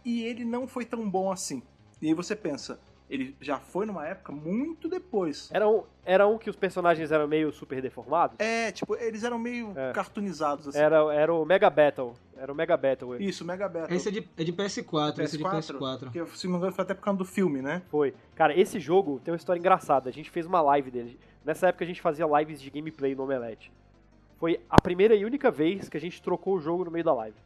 Speaker 2: e ele não foi tão bom assim. E aí você pensa, ele já foi numa época muito depois.
Speaker 3: Era um, era um que os personagens eram meio super deformados.
Speaker 2: É, tipo, eles eram meio
Speaker 3: É.
Speaker 2: cartoonizados, assim.
Speaker 3: Era, era o Mega Battle. Era o Mega Battle. ele.
Speaker 2: Isso, Mega Battle.
Speaker 1: Esse é de, é de PS4, esse é de
Speaker 2: PS4?
Speaker 1: PS4.
Speaker 2: Porque, se não me engano, foi até por causa do filme, né?
Speaker 3: Foi. Cara, esse jogo tem uma história engraçada. A gente fez uma live dele. Nessa época a gente fazia lives de gameplay no Omelete. Foi a primeira e única vez que a gente trocou o jogo no meio da live.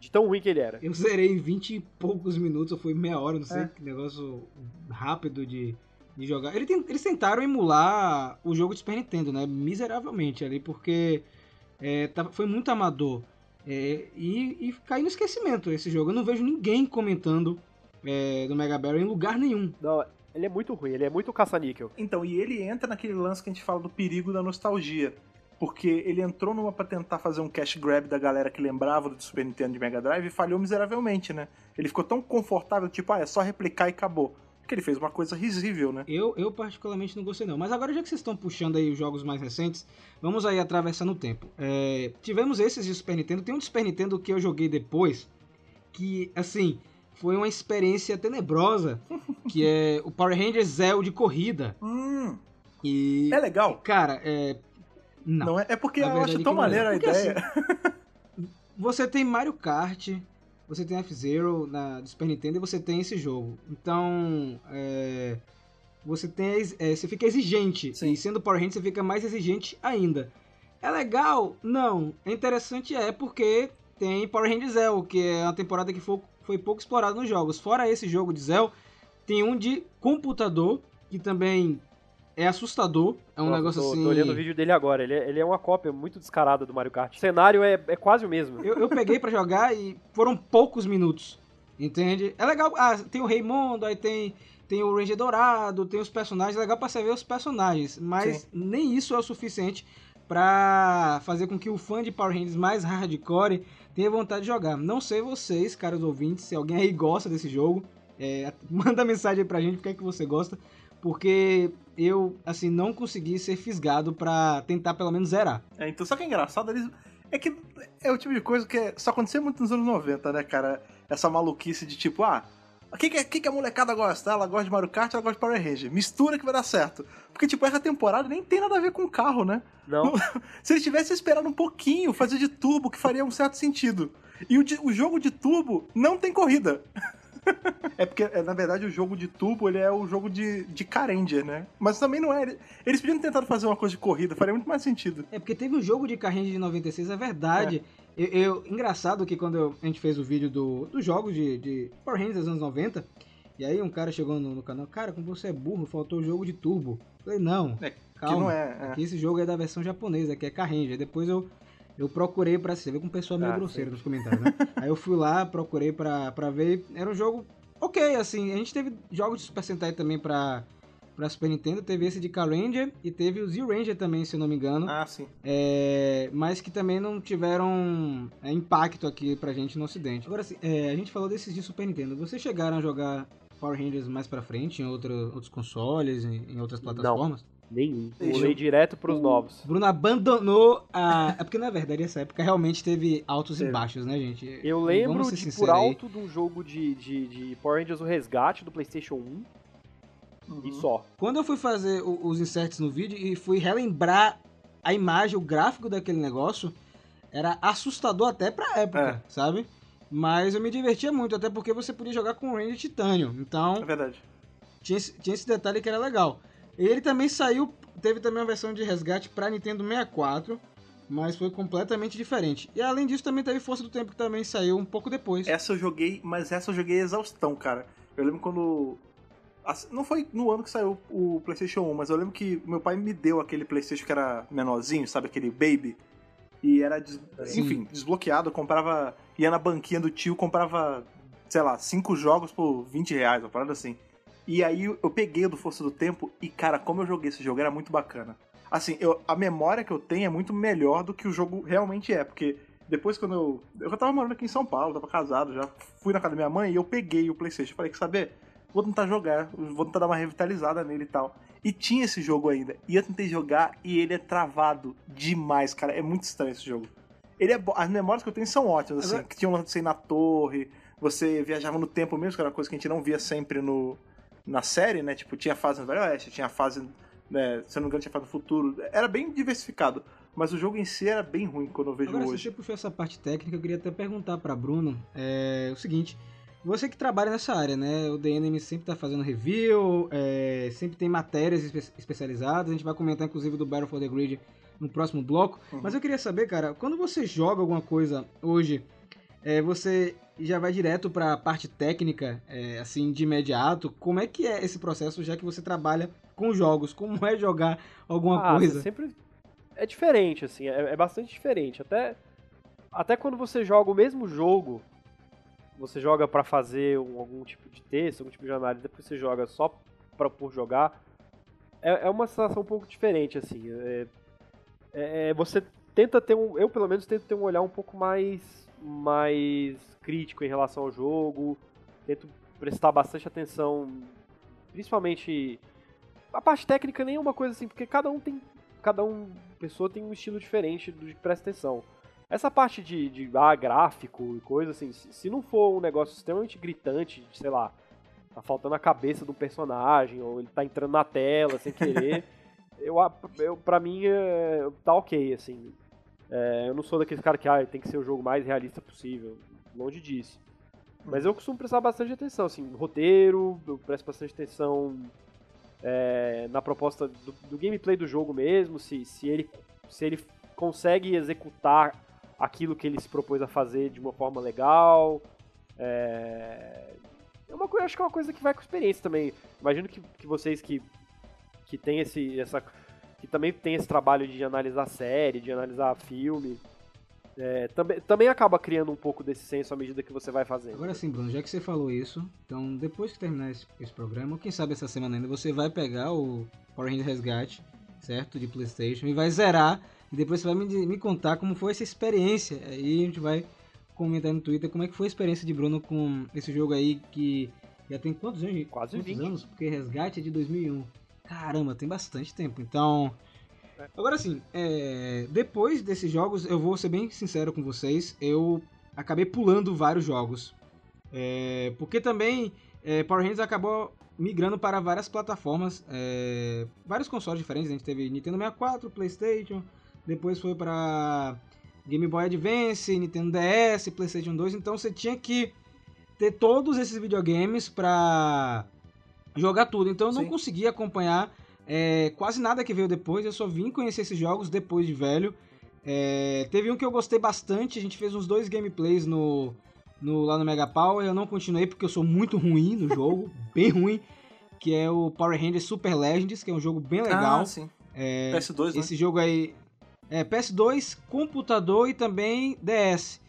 Speaker 3: De tão ruim que ele era.
Speaker 1: Eu zerei em 20 e poucos minutos, ou foi meia hora, não sei,
Speaker 2: É.
Speaker 1: que negócio rápido de, de jogar. Ele tem- eles tentaram emular o jogo de Super Nintendo, né? Miseravelmente ali, porque é, tava- foi muito amador. É, e, e caiu no esquecimento esse jogo. Eu não vejo ninguém comentando é, do Mega Barrel em lugar nenhum.
Speaker 3: Não, ele é muito ruim, ele é muito caça-níquel.
Speaker 2: Então, e ele entra naquele lance que a gente fala do perigo da nostalgia. Porque ele entrou numa pra tentar fazer um cash grab da galera que lembrava do Super Nintendo de Mega Drive e falhou miseravelmente, né? Ele ficou tão confortável, tipo, ah, é só replicar e acabou. Que ele fez uma coisa risível, né?
Speaker 1: Eu, eu particularmente não gostei não. Mas agora já que vocês estão puxando aí os jogos mais recentes, vamos aí atravessando o tempo. É, tivemos esses de Super Nintendo. Tem um de Super Nintendo que eu joguei depois, que, assim, foi uma experiência tenebrosa, que é o Power Rangers Zell de corrida.
Speaker 2: Hum,
Speaker 1: E,
Speaker 2: é legal.
Speaker 1: cara, é... Não.
Speaker 2: Não, é? É porque eu acho
Speaker 1: que
Speaker 2: tão
Speaker 1: é.
Speaker 2: maneira a
Speaker 1: Porque,
Speaker 2: ideia.
Speaker 1: Você tem Mario Kart, você tem F-Zero na do Super Nintendo e você tem esse jogo. Então, é, você tem é, você fica exigente.
Speaker 2: Sim.
Speaker 1: E sendo Power Rangers, você fica mais exigente ainda. É legal? Não. É interessante é porque tem Power Rangers Zell, que é uma temporada que foi, foi pouco explorada nos jogos. Fora esse jogo de Zell, tem um de computador, que também é assustador. É um
Speaker 3: Nossa,
Speaker 1: negócio
Speaker 3: tô,
Speaker 1: assim...
Speaker 3: Tô olhando o vídeo dele agora. Ele é, ele é uma cópia muito descarada do Mario Kart. O cenário é, é quase o mesmo.
Speaker 1: Eu, eu peguei pra jogar e foram poucos minutos. Entende? É legal. Ah, tem o Raimundo, aí tem, tem o Ranger Dourado, tem os personagens. É legal pra você ver os personagens. Mas
Speaker 2: Sim.
Speaker 1: nem isso é o suficiente pra fazer com que o fã de Power Rangers mais hardcore tenha vontade de jogar. Não sei vocês, caros ouvintes, se alguém aí gosta desse jogo. é, manda mensagem aí pra gente, por que é que você gosta. Porque eu, assim, não consegui ser fisgado pra tentar pelo menos zerar.
Speaker 2: É, então, só que é engraçado, eles. É que é o tipo de coisa que é- só acontecia muito nos anos 90, né, cara? Essa maluquice de tipo, ah, o que, que, que, que a molecada gosta? Ela gosta de Mario Kart, ela gosta de Power Ranger. Mistura que vai dar certo. Porque, tipo, essa temporada nem tem nada a ver com carro, né?
Speaker 3: Não.
Speaker 2: Se eles tivessem esperado um pouquinho, fazer de turbo, que faria um certo sentido. E o, de- o jogo de turbo não tem corrida. É porque, é, na verdade, o jogo de tubo, ele é o jogo de, de Carendia, né? Mas também não é. Eles podiam ter tentado fazer uma coisa de corrida, faria muito mais sentido.
Speaker 1: É porque teve o jogo de carrinho de 96, é verdade. Eu, eu- engraçado que quando eu- a gente fez o vídeo do, dos jogos de, de Power Rangers dos anos 90, e aí um cara chegou no, no canal, cara, como você é burro, faltou o jogo de turbo. Eu falei, não,
Speaker 2: É,
Speaker 1: calma,
Speaker 2: que não é. é.
Speaker 1: esse jogo é da versão japonesa, que é Carranger. Depois eu, eu procurei pra você ver com o pessoal meio
Speaker 3: Ah,
Speaker 1: grosseiro nos comentários, né? aí eu fui lá, procurei pra, pra ver, era um jogo ok, assim, a gente teve jogos de Super Sentai também pra, pra Super Nintendo, teve esse de Carranger e teve o Z-Ranger também, se eu não me engano.
Speaker 2: Ah, sim.
Speaker 1: É, mas que também não tiveram é, impacto aqui pra gente no ocidente. Agora, assim, é, a gente falou desses de Super Nintendo. Vocês chegaram a jogar Power Rangers mais pra frente em outro- outros consoles, em, em outras plataformas?
Speaker 3: Nenhum. Pulei direto pros novos.
Speaker 1: Bruno abandonou a. É porque na verdade essa época realmente teve altos e
Speaker 2: Teve.
Speaker 1: baixos, né, gente?
Speaker 3: Eu lembro de por
Speaker 1: aí.
Speaker 3: alto de um jogo de, de, de Power Rangers O Resgate do PlayStation 1
Speaker 2: Uhum.
Speaker 3: e só.
Speaker 1: Quando eu fui fazer o- os inserts no vídeo e fui relembrar a imagem, o gráfico daquele negócio, era assustador até pra época, sabe? Mas eu me divertia muito, até porque você podia jogar com o Ranger Titânio.
Speaker 2: É
Speaker 1: Então,
Speaker 2: verdade.
Speaker 1: tinha esse, tinha esse detalhe que era legal. Ele também saiu, teve também uma versão de resgate pra Nintendo 64, mas foi completamente diferente. E além disso, também teve Força do Tempo, que também saiu um pouco depois.
Speaker 2: Essa eu joguei, mas essa eu joguei exaustão, cara. Eu lembro quando. Não foi no ano que saiu o PlayStation 1, mas eu lembro que meu pai me deu aquele PlayStation que era menorzinho, sabe? Aquele Baby. E era, des- enfim, desbloqueado. Eu comprava. ia na banquinha do tio, comprava, sei lá, cinco jogos por 20 reais, uma parada assim. E aí eu peguei o do Força do Tempo e, cara, como eu joguei esse jogo, era muito bacana. Assim, eu, a memória que eu tenho é muito melhor do que o jogo realmente é, porque depois quando eu. Eu tava morando aqui em São Paulo, tava casado, já fui na casa da minha mãe e eu peguei o Playstation. Falei, que saber? Vou tentar jogar, vou tentar dar uma revitalizada nele e tal. E tinha esse jogo ainda. E eu tentei jogar e ele é travado demais, cara. É muito estranho esse jogo. Ele é bo... As memórias que eu tenho são ótimas, assim. Que tinham você ir na torre, você viajava no tempo mesmo, que era uma coisa que a gente não via sempre no, na série, né? Tipo, tinha fase no Velho Oeste, tinha fase, né? Se eu não me engano, tinha fase no futuro. Era bem diversificado. Mas o jogo em si era bem ruim quando eu vejo
Speaker 1: Agora, se
Speaker 2: hoje.
Speaker 1: você puxou essa parte técnica, eu queria até perguntar pra Bruno é, o seguinte. Você que trabalha nessa área, né? O Enemy sempre tá fazendo review, é, sempre tem matérias espe- especializadas. A gente vai comentar, inclusive, do Battle for the Grid no próximo bloco.
Speaker 2: Uhum.
Speaker 1: Mas eu queria saber, cara, quando você joga alguma coisa hoje, é, você já vai direto pra parte técnica, é, assim, de imediato? Como é que é esse processo, já que você trabalha com jogos? Como é jogar alguma
Speaker 3: ah,
Speaker 1: coisa?
Speaker 3: sempre é diferente, assim, é, é bastante diferente. Até, até quando você joga o mesmo jogo, você joga pra fazer um- algum tipo de texto, algum tipo de análise, depois você joga só pra, por jogar, é, é uma sensação um pouco diferente, assim. É, é- é- você tenta ter um, eu pelo menos tento ter um olhar um pouco mais, mais crítico em relação ao jogo, tento prestar bastante atenção, principalmente a parte técnica nem é uma coisa assim, porque cada um tem. Cada um pessoa tem um estilo diferente do que presta atenção. Essa parte de, de ah, gráfico e coisa assim, se, se não for um negócio extremamente gritante, de, sei lá, tá faltando a cabeça de um personagem, ou ele tá entrando na tela sem querer, eu, eu, pra mim é, tá ok, assim. É, eu não sou daqueles caras que ah, tem que ser o jogo mais realista possível, longe disso. Mas eu costumo prestar bastante atenção, assim, roteiro, eu presto bastante atenção é, na proposta do, do gameplay do jogo mesmo, se, se, ele, se ele consegue executar aquilo que ele se propôs a fazer de uma forma legal. É, é uma coisa, acho que é uma coisa que vai com experiência também. Imagino que, que vocês que, que tem esse, essa, que também tem esse trabalho de analisar série, de analisar filme, é, também, também acaba criando um pouco desse senso à medida que você vai fazendo.
Speaker 1: Agora sim, Bruno, já que você falou isso, então depois que terminar esse, esse programa, ou quem sabe essa semana ainda, você vai pegar o Power Rangers Resgate, certo? De Playstation, e vai zerar, e depois você vai me, me contar como foi essa experiência. Aí a gente vai comentar no Twitter como é que foi a experiência de Bruno com esse jogo aí que já tem quantos anos?
Speaker 3: Quase
Speaker 1: quantos
Speaker 3: 20.
Speaker 1: anos? Porque Resgate é de 2001. Caramba, tem bastante tempo. Então, Agora sim, é, depois desses jogos, eu vou ser bem sincero com vocês, eu acabei pulando vários jogos. É, porque também é, Power Rangers acabou migrando para várias plataformas, é, vários consoles diferentes. A gente teve Nintendo 64, PlayStation, depois foi para Game Boy Advance, Nintendo DS, PlayStation 2. Então você tinha que ter todos esses videogames pra jogar tudo. Então eu não
Speaker 2: Sim.
Speaker 1: consegui acompanhar é, quase nada que veio depois. Eu só vim conhecer esses jogos depois de velho. É, teve um que eu gostei bastante. A gente fez uns dois gameplays no, no- lá no Mega Power. Eu não continuei porque eu sou muito ruim no jogo, bem ruim. Que é o Power Rangers Super Legends, que é um jogo bem legal.
Speaker 2: Ah, sim.
Speaker 1: É,
Speaker 2: PS2, né?
Speaker 1: esse jogo aí é PS2, computador e também DS.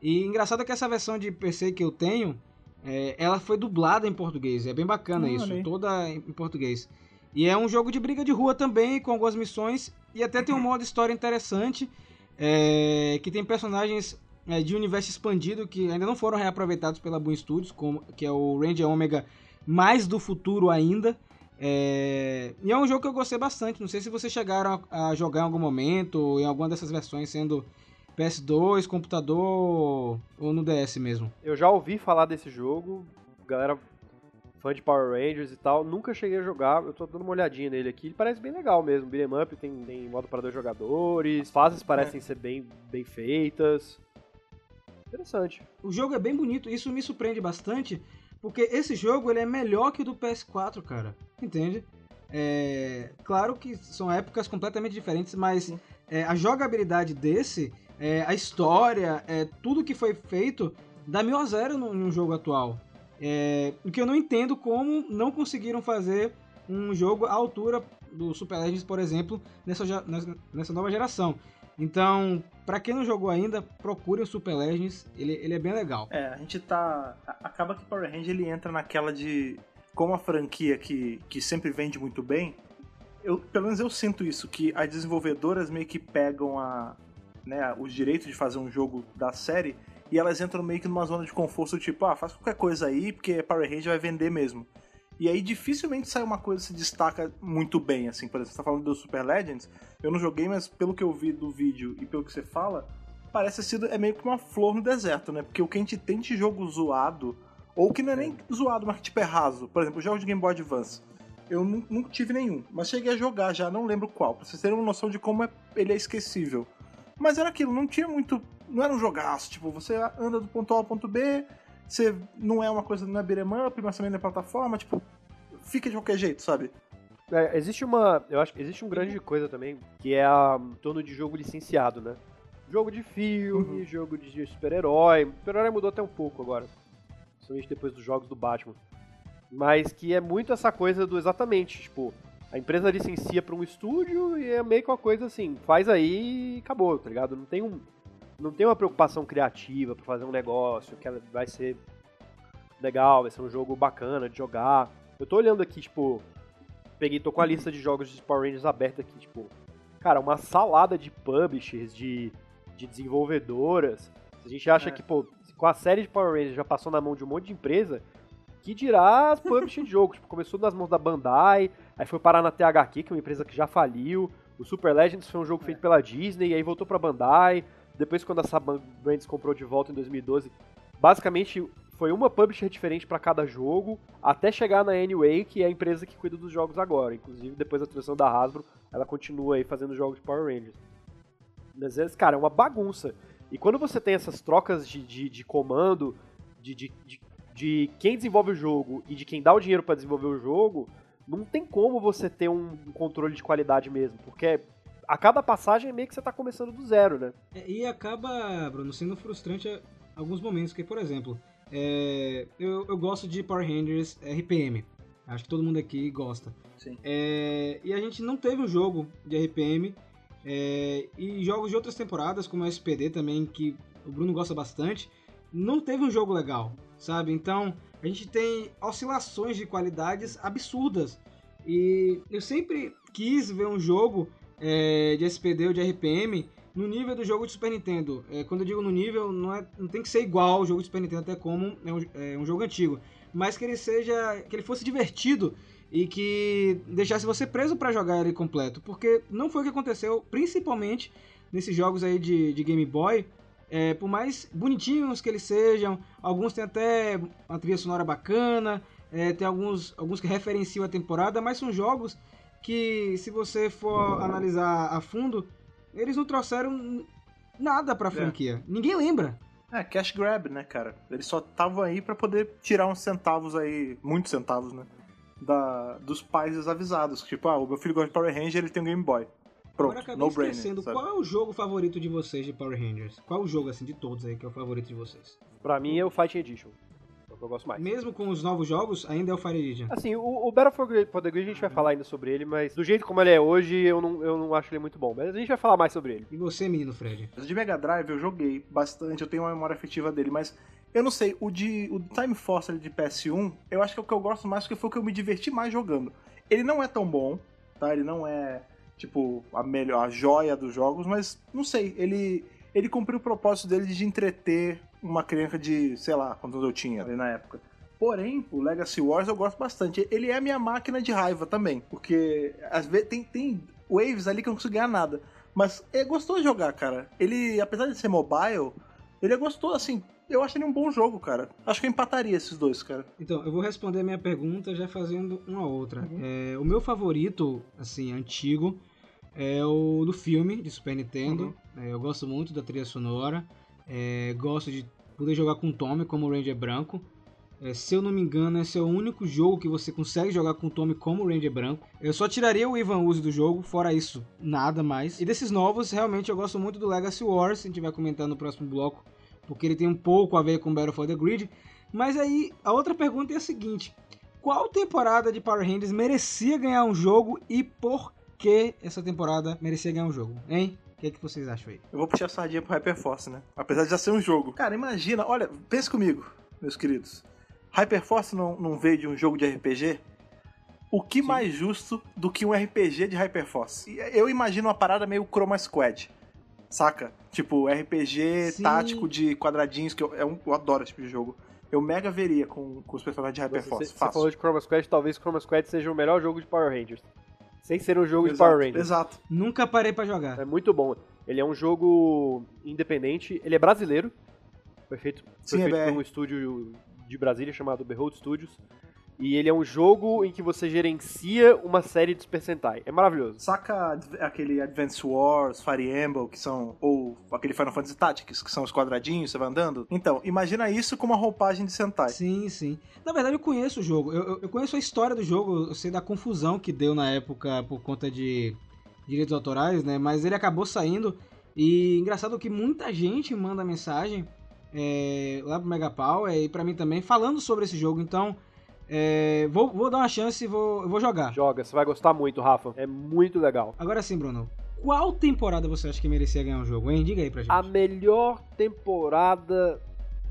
Speaker 1: E engraçado é que essa versão de PC que eu tenho, é, ela foi dublada em português. É bem bacana
Speaker 2: Ah,
Speaker 1: isso,
Speaker 2: aí.
Speaker 1: toda em em português. E é um jogo de briga de rua também, com algumas missões. E até tem um modo história interessante, é, que tem personagens é, de universo expandido que ainda não foram reaproveitados pela Boom Studios, como, que é o Ranger Omega mais do futuro ainda. É, e é um jogo que eu gostei bastante. Não sei se vocês chegaram a, a jogar em algum momento, ou em alguma dessas versões, sendo PS2, computador ou no DS mesmo.
Speaker 3: Eu já ouvi falar desse jogo, galera fã de Power Rangers e tal, nunca cheguei a jogar, eu tô dando uma olhadinha nele aqui, ele parece bem legal mesmo, beat'em up, tem, tem modo para dois jogadores, as fases parecem ser bem, bem feitas, interessante.
Speaker 1: O jogo é bem bonito, isso me surpreende bastante, porque esse jogo ele é melhor que o do PS4, cara. Entende? É, claro que são épocas completamente diferentes, mas é, a jogabilidade desse, é, a história, é, tudo que foi feito dá mil a zero no, no jogo atual. É, o que eu não entendo como não conseguiram fazer um jogo à altura do Super Legends, por exemplo, nessa, nessa, nova geração. Então, pra quem não jogou ainda, procure o Super Legends, ele, ele é bem legal.
Speaker 2: É, a gente tá. Acaba que Power Ranger ele entra naquela de. Como a franquia que, que sempre vende muito bem, eu, pelo menos eu sinto isso, que as desenvolvedoras meio que pegam a, né, os direitos de fazer um jogo da série e elas entram meio que numa zona de conforto, tipo, ah, faz qualquer coisa aí, porque Power Ranger vai vender mesmo. E aí dificilmente sai uma coisa que se destaca muito bem, assim, por exemplo, você tá falando do Super Legends, eu não joguei, mas pelo que eu vi do vídeo e pelo que você fala, parece sido é meio que uma flor no deserto, né? Porque o que a gente tem de jogo zoado, ou que não é nem zoado, mas que tipo é raso, por exemplo, jogos de Game Boy Advance. Eu nu- nunca tive nenhum, mas cheguei a jogar já, não lembro qual, pra vocês terem uma noção de como é- ele é esquecível. Mas era aquilo, não tinha muito. Não era um jogaço, tipo, você anda do ponto A ao ponto B, você não é uma coisa, não é beat'em up, mas também não é plataforma, tipo, fica de qualquer jeito, sabe?
Speaker 3: É, existe uma. Eu acho que existe um grande coisa também, que é a, em torno de jogo licenciado, né? Jogo de filme, jogo de super-herói. Super-herói mudou até um pouco agora. Principalmente depois dos jogos do Batman. Mas que é muito essa coisa do exatamente, tipo, a empresa licencia pra um estúdio e é meio que uma coisa assim, faz aí e acabou, tá ligado? Não tem um. Não tem uma preocupação criativa pra fazer um negócio que ela vai ser legal, vai ser um jogo bacana de jogar. Eu tô olhando aqui, tipo, peguei, tô com a lista de jogos de Power Rangers aberta aqui, tipo, cara, uma salada de publishers, de, de desenvolvedoras. Se a gente acha
Speaker 2: É.
Speaker 3: que, pô, com a série de Power Rangers já passou na mão de um monte de empresa, que dirá as publishers de jogos. Tipo, começou nas mãos da Bandai, aí foi parar na THQ, que é uma empresa que já faliu. O Super Legends foi um jogo feito pela Disney, aí voltou pra Bandai. Depois, quando a Saban Brands comprou de volta em 2012, basicamente foi uma publisher diferente pra cada jogo, até chegar na Anyway, que é a empresa que cuida dos jogos agora. Inclusive, depois da transição da Hasbro, ela continua aí fazendo jogos de Power Rangers. Vezes, cara, é uma bagunça. E quando você tem essas trocas de, de, de comando, de, de, de, de quem desenvolve o jogo e de quem dá o dinheiro pra desenvolver o jogo, não tem como você ter um controle de qualidade mesmo, porque a cada passagem é meio que você tá começando do zero, né?
Speaker 1: É, E acaba, Bruno, sendo frustrante a- alguns momentos, que, por exemplo, é, eu, eu gosto de Power Rangers RPM. Acho que todo mundo aqui gosta.
Speaker 2: Sim.
Speaker 1: É, e a gente não teve um jogo de RPM. é, e jogos de outras temporadas, como o SPD também, que o Bruno gosta bastante, não teve um jogo legal, sabe? Então, a gente tem oscilações de qualidades absurdas. E eu sempre quis ver um jogo é, de SPD ou de RPM no nível do jogo de Super Nintendo. É, quando eu digo no nível, não, é, não tem que ser igual ao jogo de Super Nintendo, até como é um, é um jogo antigo. Mas que ele seja. que ele fosse divertido e que deixasse você preso para jogar ele completo. Porque não foi o que aconteceu, principalmente nesses jogos aí de, de Game Boy. É, por mais bonitinhos que eles sejam, alguns têm até uma trilha sonora bacana, é, tem alguns, alguns que referenciam a temporada, mas são jogos que, se você for analisar a fundo, eles não trouxeram nada pra franquia. Ninguém lembra.
Speaker 2: É, cash grab, né, cara? Eles só estavam aí pra poder tirar uns centavos aí, muitos centavos, né? Da, dos pais desavisados. Tipo, ah, o meu filho gosta de Power Ranger, ele tem um Game Boy. Pronto,
Speaker 1: Agora acabei
Speaker 2: no brainer.
Speaker 1: esquecendo,
Speaker 2: sabe?
Speaker 1: qual é o jogo favorito de vocês de Power Rangers? Qual é o jogo, assim, de todos aí que é o favorito de vocês?
Speaker 3: Pra mim é o Fighting Edition. É o que eu gosto mais.
Speaker 1: Mesmo com os novos jogos, ainda é o Fire Edition.
Speaker 3: Assim, o, o Battle for, the Grid a gente vai falar ainda sobre ele, mas do jeito como ele é hoje, eu não, eu não acho ele muito bom. Mas a gente vai falar mais sobre ele.
Speaker 1: E você, menino Fred?
Speaker 2: De Mega Drive eu joguei bastante, eu tenho uma memória afetiva dele, mas eu não sei, o de o Time Force ali de PS1, eu acho que é o que eu gosto mais, porque foi o que eu me diverti mais jogando. Ele não é tão bom, tá? Ele não é, tipo, a melhor, a joia dos jogos, mas não sei, ele ele cumpriu o propósito dele de entreter uma criança de, sei lá, quantos eu tinha ali na época. Porém, o Legacy Wars eu gosto bastante. Ele é a minha máquina de raiva também, porque às vezes tem, tem waves ali que eu não consigo ganhar nada. Mas é gostoso jogar, cara. Ele, apesar de ser mobile, ele é gostoso, assim. Eu acho ele um bom jogo, cara. Acho que eu empataria esses dois, cara.
Speaker 1: Então, eu vou responder a minha pergunta já fazendo uma outra. É, o meu favorito, assim, antigo, é o do filme de Super Nintendo. É, eu gosto muito da trilha sonora. É, gosto de poder jogar com o Tommy como o Ranger branco. É, se eu não me engano, esse é o único jogo que você consegue jogar com o Tommy como o Ranger branco. Eu só tiraria o Ivan Uzi do jogo, fora isso, nada mais. E desses novos, realmente eu gosto muito do Legacy Wars, a gente vai comentar no próximo bloco, porque ele tem um pouco a ver com Battle for the Grid. Mas aí, a outra pergunta é a seguinte: qual temporada de Power Rangers merecia ganhar um jogo e por que essa temporada merecia ganhar um jogo? Hein? O que, é que vocês acham aí?
Speaker 2: Eu vou puxar a sardinha pro Hyperforce, né? Apesar de já ser um jogo. Cara, imagina, olha, pensa comigo, meus queridos. Hyperforce não, não veio de um jogo de RPG? O que mais justo do que um RPG de Hyperforce? Eu imagino uma parada meio Chroma Squad, saca? Tipo, RPG
Speaker 1: Sim.
Speaker 2: tático de quadradinhos, que eu, é um- eu adoro esse tipo de jogo. Eu mega veria com, com os personagens de
Speaker 3: Você,
Speaker 2: Hyperforce,
Speaker 3: você
Speaker 2: fácil.
Speaker 3: falou de Chroma Squad, talvez Chroma Squad seja o melhor jogo de Power Rangers. Sem ser um jogo de
Speaker 2: Exato,
Speaker 3: Power Rangers.
Speaker 2: Exato.
Speaker 1: Nunca parei pra jogar.
Speaker 3: É muito bom. Ele é um jogo independente, ele é brasileiro. Foi feito, foi
Speaker 2: Sim, é
Speaker 3: feito
Speaker 2: BR.
Speaker 3: por um estúdio de Brasília chamado Behold Studios. E ele é um jogo em que você gerencia uma série de Super Sentai. É maravilhoso.
Speaker 2: Saca aquele Advance Wars, Fire Emblem, que são. Ou aquele Final Fantasy Tactics, que são os quadradinhos, você vai andando? Então, imagina isso com uma roupagem de Sentai.
Speaker 1: Sim, sim. Na verdade, eu conheço o jogo. Eu, eu- eu conheço a história do jogo. Eu sei da confusão que deu na época por conta de direitos autorais, né? Mas ele acabou saindo. E engraçado que muita gente manda mensagem é, lá pro Mega Power e pra mim também falando sobre esse jogo. Então, é, vou, vou dar uma chance e vou, vou jogar.
Speaker 3: Joga, você vai gostar muito, Rafa. É muito legal.
Speaker 1: Agora sim, Bruno. Qual temporada você acha que merecia ganhar um jogo, hein? Diga aí pra gente.
Speaker 3: A melhor temporada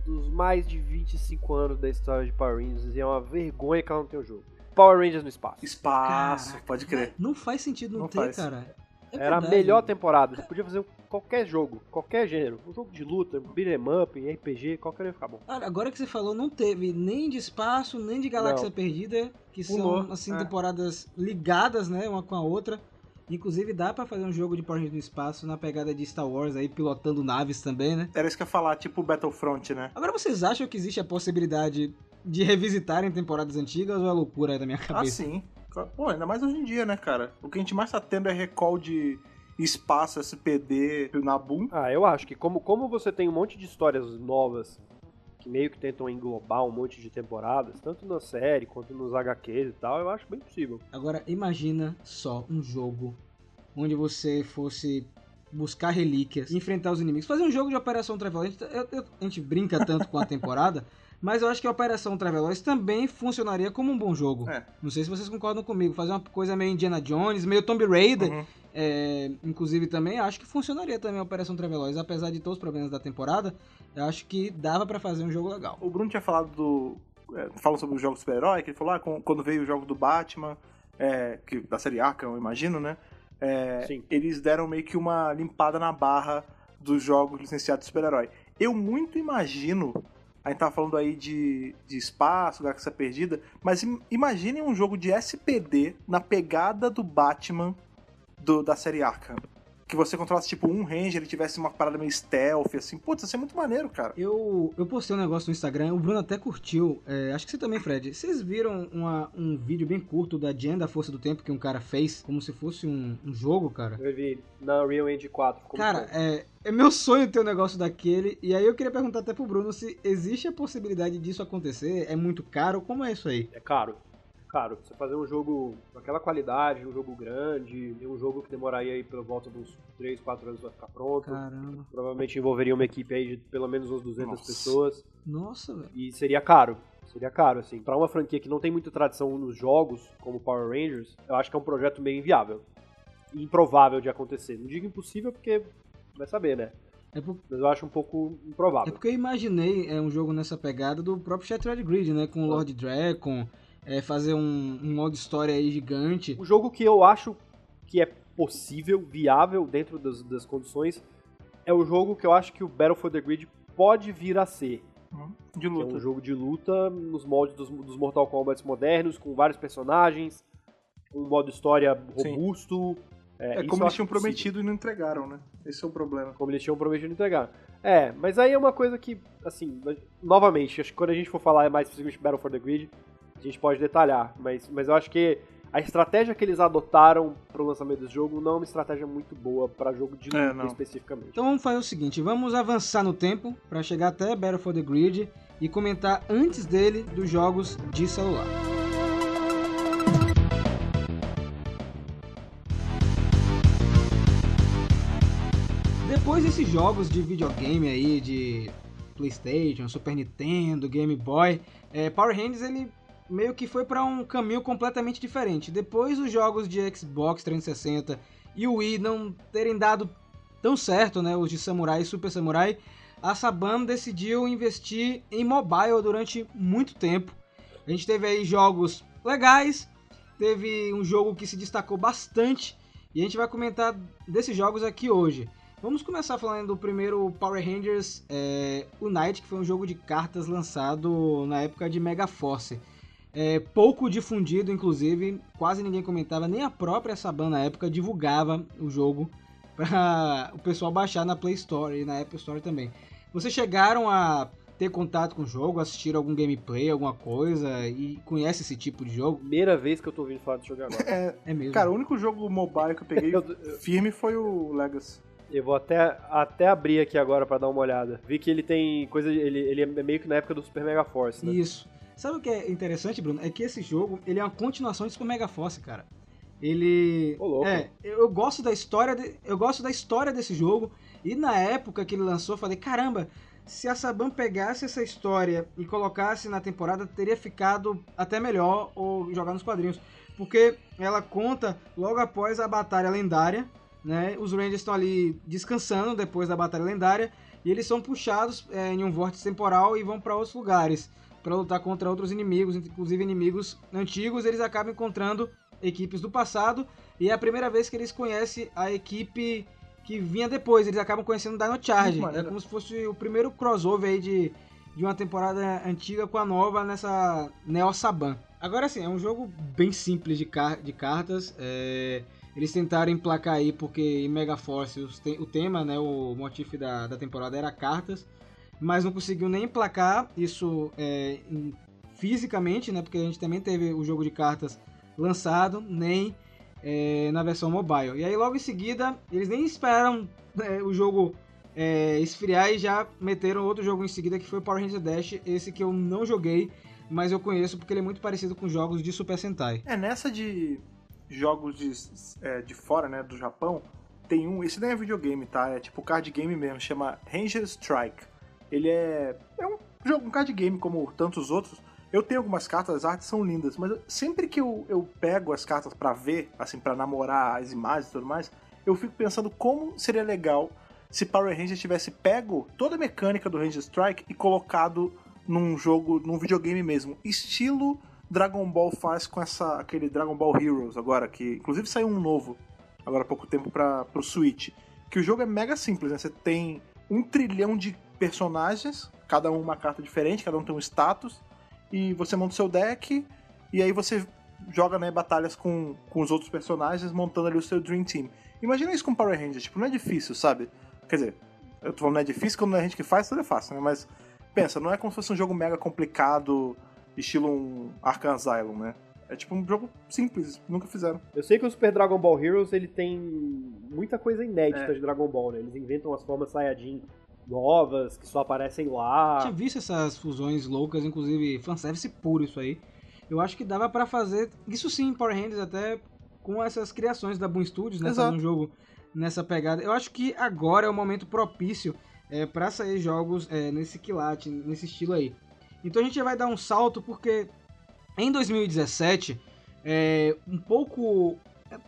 Speaker 3: dos mais de 25 anos da história de Power Rangers. E é uma vergonha que ela não tem o jogo. Power Rangers no espaço.
Speaker 2: Espaço,
Speaker 1: Caraca,
Speaker 2: pode crer.
Speaker 1: Não faz sentido não,
Speaker 2: Não
Speaker 1: ter,
Speaker 2: faz.
Speaker 1: cara. É
Speaker 3: Era a
Speaker 1: verdade.
Speaker 3: melhor temporada. Você podia fazer qualquer jogo, qualquer gênero. Um jogo de luta, beat'em up, RPG, qualquer um ia ficar bom.
Speaker 1: Cara, agora que você falou, não teve nem de espaço, nem de Galáxia
Speaker 3: Não.
Speaker 1: Perdida, que
Speaker 2: Pulou,
Speaker 1: são assim
Speaker 2: é.
Speaker 1: temporadas ligadas, né, uma com a outra. Inclusive dá pra fazer um jogo de Power Rangers no espaço na pegada de Star Wars aí pilotando naves também, né?
Speaker 2: Era isso que eu ia falar, tipo Battlefront, né?
Speaker 1: Agora vocês acham que existe a possibilidade de revisitarem temporadas antigas ou é loucura aí da minha
Speaker 2: Ah,
Speaker 1: cabeça?
Speaker 2: sim. Pô, ainda mais hoje em dia, né, cara? O que a gente mais tá tendo é recall de espaço, SPD, Nabum.
Speaker 3: Ah, eu acho que como, como você tem um monte de histórias novas que meio que tentam englobar um monte de temporadas, tanto na série quanto nos HQs e tal, eu acho bem possível.
Speaker 1: Agora imagina só um jogo onde você fosse buscar relíquias, enfrentar os inimigos, fazer um jogo de Operação Traveloz. Eu- eu- A gente brinca tanto com a temporada, mas eu acho que a Operação Traveloz também funcionaria como um bom jogo.
Speaker 2: É.
Speaker 1: Não sei se vocês concordam comigo, fazer uma coisa meio Indiana Jones, meio Tomb Raider,
Speaker 2: Uhum.
Speaker 1: É, inclusive também acho que funcionaria também a Operação Traveloz, apesar de todos os problemas da temporada, eu acho que dava pra fazer um jogo legal.
Speaker 2: O Bruno tinha falado do. É, falando sobre os jogos super-herói, que ele falou, ah, com- quando veio o jogo do Batman, é, que, da série Arkham, eu imagino, né? É, eles deram meio que uma limpada na barra dos jogos licenciados de super-herói. Eu muito imagino. A gente tava falando aí de, de espaço, Galáxia Perdida, mas im- imaginem um jogo de SPD na pegada do Batman do- da série Arkham. que você controlasse tipo um ranger, ele tivesse uma parada meio stealth, assim. Putz, isso é muito maneiro, cara.
Speaker 1: Eu, eu postei um negócio no Instagram, o Bruno até curtiu. é, acho que você também, Fred. Vocês viram uma- um vídeo bem curto da Jen da Força do Tempo que um cara fez, como se fosse um, um jogo, cara?
Speaker 3: Eu vi na Real Engine 4. ficou muito
Speaker 1: Cara,
Speaker 3: bom.
Speaker 1: é, é meu sonho ter um negócio daquele. E aí eu queria perguntar até pro Bruno se existe a possibilidade disso acontecer. É muito caro? Como é isso aí?
Speaker 3: É caro. Caro. Você fazer um jogo com aquela qualidade, um jogo grande, um jogo que demoraria aí pela volta dos 3, 4 anos pra ficar pronto.
Speaker 1: Caramba.
Speaker 3: Provavelmente envolveria uma equipe aí de pelo menos uns 200
Speaker 2: Nossa.
Speaker 3: pessoas.
Speaker 1: Nossa, velho.
Speaker 3: E seria caro. Seria caro, assim. Pra uma franquia que não tem muita tradição nos jogos, como Power Rangers, eu acho que é um projeto meio inviável. E improvável de acontecer. Não digo impossível porque vai saber, né?
Speaker 1: É, por-
Speaker 3: Mas eu acho um pouco
Speaker 1: é
Speaker 3: improvável.
Speaker 1: porque eu imaginei é, um jogo nessa pegada do próprio Shattered Grid, né? Com o Lord Dragon, é, fazer um, um modo história aí gigante.
Speaker 3: O jogo que eu acho que é possível, viável dentro das, das condições, é o jogo que eu acho que o Battle for the Grid pode vir a ser.
Speaker 2: De
Speaker 3: Que é
Speaker 2: luta.
Speaker 3: um jogo de luta nos moldes dos, dos Mortal Kombat modernos, com vários personagens, um modo história
Speaker 2: Sim.
Speaker 3: robusto.
Speaker 2: É,
Speaker 3: isso
Speaker 2: como eles tinham
Speaker 3: possível.
Speaker 2: prometido e não entregaram, né? Esse é o problema.
Speaker 3: Como eles tinham prometido entregar. É, mas aí é uma coisa que, assim, novamente, acho que quando a gente for falar mais especificamente Battle for the Grid, a gente pode detalhar. Mas, mas eu acho que a estratégia que eles adotaram pro lançamento desse jogo não é uma estratégia muito boa pra jogo de
Speaker 2: É,
Speaker 3: luta especificamente.
Speaker 1: Então vamos fazer o seguinte, vamos avançar no tempo para chegar até Battle for the Grid e comentar antes dele dos jogos de celular. Depois desses jogos de videogame aí, de PlayStation, Super Nintendo, Game Boy, é, Power Rangers ele meio que foi para um caminho completamente diferente. Depois dos jogos de Xbox 360 e Wii não terem dado tão certo, né, os de Samurai e Super Samurai, a Saban decidiu investir em mobile durante muito tempo. A gente teve aí jogos legais, teve um jogo que se destacou bastante e a gente vai comentar desses jogos aqui hoje. Vamos começar falando do primeiro Power Rangers é, Unite, que foi um jogo de cartas lançado na época de Mega Force. É, pouco difundido, inclusive, quase ninguém comentava, nem a própria Saban na época divulgava o jogo para o pessoal baixar na Play Store e na Apple Store também. Vocês chegaram a ter contato com o jogo, assistir algum gameplay, alguma coisa e conhece esse tipo de jogo?
Speaker 3: Primeira vez que eu tô ouvindo falar desse jogo agora.
Speaker 2: É,
Speaker 1: É mesmo.
Speaker 2: cara, o único jogo mobile que eu peguei firme foi o Legacy.
Speaker 3: Eu vou até, até abrir aqui agora pra dar uma olhada. Vi que ele tem coisa. Ele, ele é meio que na época do Super Mega Force, né?
Speaker 1: Isso. Sabe o que é interessante, Bruno? É que esse jogo, ele é uma continuação de Super Mega Force, cara. Ele
Speaker 3: Ô, louco.
Speaker 1: é, eu gosto da história, de- eu gosto da história desse jogo e na época que ele lançou, eu falei, caramba, se a Saban pegasse essa história e colocasse na temporada, teria ficado até melhor ou jogar nos quadrinhos, porque ela conta logo após a batalha lendária, né? Os Rangers estão ali descansando depois da batalha lendária e eles são puxados é, em um vórtice temporal e vão para outros lugares para lutar contra outros inimigos, inclusive inimigos antigos. Eles acabam encontrando equipes do passado e é a primeira vez que eles conhecem a equipe que vinha depois. Eles acabam conhecendo Dino Charge. É como se fosse o primeiro crossover aí de, de uma temporada antiga com a nova nessa Neo Saban. Agora sim, é um jogo bem simples de, car de cartas. é, Eles tentaram emplacar aí porque em Mega Force te- o tema, né, o motivo da, da temporada era cartas, mas não conseguiu nem emplacar isso é, em- fisicamente, né, porque a gente também teve o jogo de cartas lançado, nem é, na versão mobile. E aí logo em seguida eles nem esperaram né, o jogo é, esfriar e já meteram outro jogo em seguida que foi o Power Rangers Dash, esse que eu não joguei, mas eu conheço porque ele é muito parecido com jogos de Super Sentai.
Speaker 2: É, nessa de jogos de, é, de fora, né, do Japão, tem um. Esse nem é videogame, tá? É tipo card game mesmo, chama Ranger Strike. Ele é. É um jogo, um card game como tantos outros. Eu tenho algumas cartas, as artes são lindas, mas sempre que eu, eu pego as cartas pra ver, assim, pra namorar as imagens e tudo mais, eu fico pensando como seria legal se Power Rangers tivesse pego toda a mecânica do Ranger Strike e colocado num jogo, num videogame mesmo, estilo Dragon Ball faz com essa aquele Dragon Ball Heroes agora, que inclusive saiu um novo agora há pouco tempo para pro Switch. Que o jogo é mega simples, né? Você tem um trilhão de personagens, cada um uma carta diferente, cada um tem um status, e você monta o seu deck, e aí você joga né, batalhas com, com os outros personagens, montando ali o seu Dream Team. Imagina isso com Power Rangers, tipo, não é difícil, sabe? Quer dizer, eu tô falando não é difícil, quando não é a gente que faz, tudo é fácil, né? Mas pensa, não é como se fosse um jogo mega complicado, estilo um Arkham Asylum, né? É tipo um jogo simples, nunca fizeram.
Speaker 3: Eu sei que o Super Dragon Ball Heroes ele tem muita coisa inédita
Speaker 2: É.
Speaker 3: de Dragon Ball, né? Eles inventam as formas Saiyajin novas, que só aparecem lá.
Speaker 1: Tinha visto essas fusões loucas, inclusive fanservice puro isso aí. Eu acho que dava pra fazer, isso sim, Power Rangers até com essas criações da Boom Studios, né?
Speaker 2: Exato.
Speaker 1: Fazer um jogo nessa pegada. Eu acho que agora é o momento propício é, para sair jogos é, nesse quilate, nesse estilo aí. Então a gente já vai dar um salto porque em 2017, é, um pouco,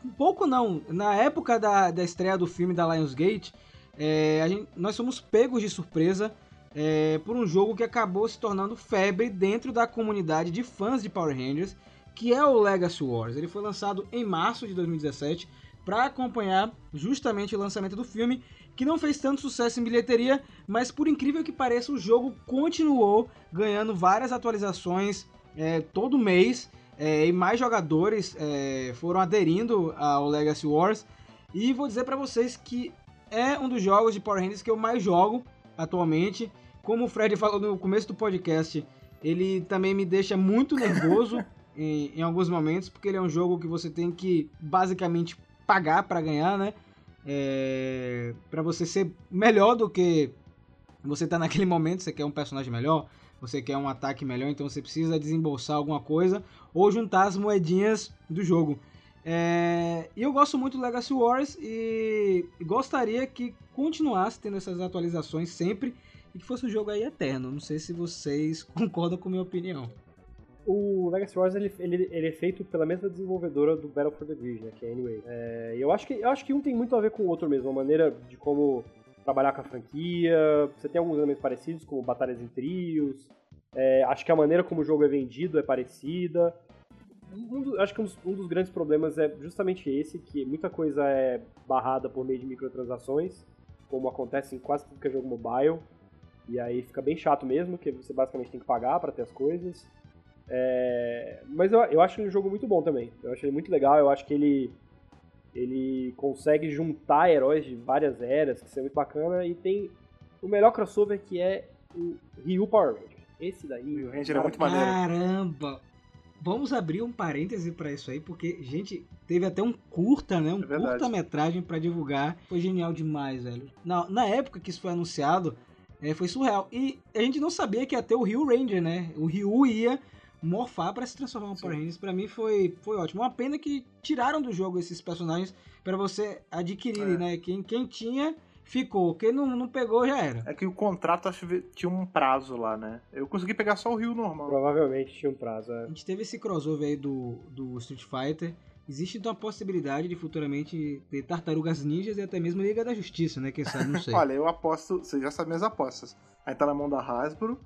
Speaker 1: um pouco não, na época da, da estreia do filme da Lionsgate, é, gente- nós fomos pegos de surpresa é, por um jogo que acabou se tornando febre dentro da comunidade de fãs de Power Rangers, que é o Legacy Wars. Ele foi lançado em março de 2017 para acompanhar justamente o lançamento do filme, que não fez tanto sucesso em bilheteria, mas por incrível que pareça, o jogo continuou ganhando várias atualizações é, todo mês é, e mais jogadores é, foram aderindo ao Legacy Wars. E vou dizer para vocês que é um dos jogos de Power Rangers que eu mais jogo atualmente. Como o Fred falou no começo do podcast, ele também me deixa muito nervoso em, em alguns momentos, porque ele é um jogo que você tem que basicamente pagar para ganhar, né? É, para você ser melhor do que você tá naquele momento, você quer um personagem melhor, você quer um ataque melhor, então você precisa desembolsar alguma coisa ou juntar as moedinhas do jogo. É, eu gosto muito do Legacy Wars e gostaria que continuasse tendo essas atualizações sempre e que fosse um jogo aí eterno. Não sei se vocês concordam com a minha opinião.
Speaker 3: O Legacy Wars ele, ele, ele é feito pela mesma desenvolvedora do Battle for the Grid, né, que é Anyway. É, eu acho que eu acho que um tem muito a ver com o outro mesmo, a maneira de como trabalhar com a franquia. Você tem alguns elementos parecidos, como batalhas em trios. É, acho que a maneira como o jogo é vendido é parecida. Um do- acho que um dos, um dos grandes problemas é justamente esse, que muita coisa é barrada por meio de microtransações, como acontece em quase tudo que é jogo mobile. E aí fica bem chato mesmo, que você basicamente tem que pagar para ter as coisas. É, mas eu, eu acho ele um jogo muito bom também. Eu acho ele muito legal. Eu acho que ele ele consegue juntar heróis de várias eras, que isso é muito bacana. E tem o melhor crossover que é o Ryu Power Ranger. Esse daí.
Speaker 2: O Ranger é muito maneiro.
Speaker 1: Caramba! Vamos abrir um parêntese pra isso aí, porque, gente, teve até um curta, né? Um
Speaker 2: É
Speaker 1: curta-metragem pra divulgar. Foi genial demais, velho. Na, na época que isso foi anunciado, é, foi surreal. E a gente não sabia que ia ter o Rio Ranger, né? O Ryu ia morfar pra se transformar em Power Rangers. Pra mim foi, foi ótimo. Uma pena que tiraram do jogo esses personagens pra você adquirir,
Speaker 2: É.
Speaker 1: né? Quem, quem tinha, ficou. Quem não, não pegou, já era.
Speaker 2: É que o contrato acho que tinha um prazo lá, né? Eu consegui pegar só o Rio normal.
Speaker 3: Provavelmente tinha um prazo. é.
Speaker 1: A gente teve esse crossover aí do, do Street Fighter. Existe então a possibilidade de futuramente ter Tartarugas Ninjas e até mesmo Liga da Justiça, né? Quem sabe, não sei.
Speaker 2: Olha, eu aposto, você já sabe minhas apostas. Aí tá na mão da Hasbro,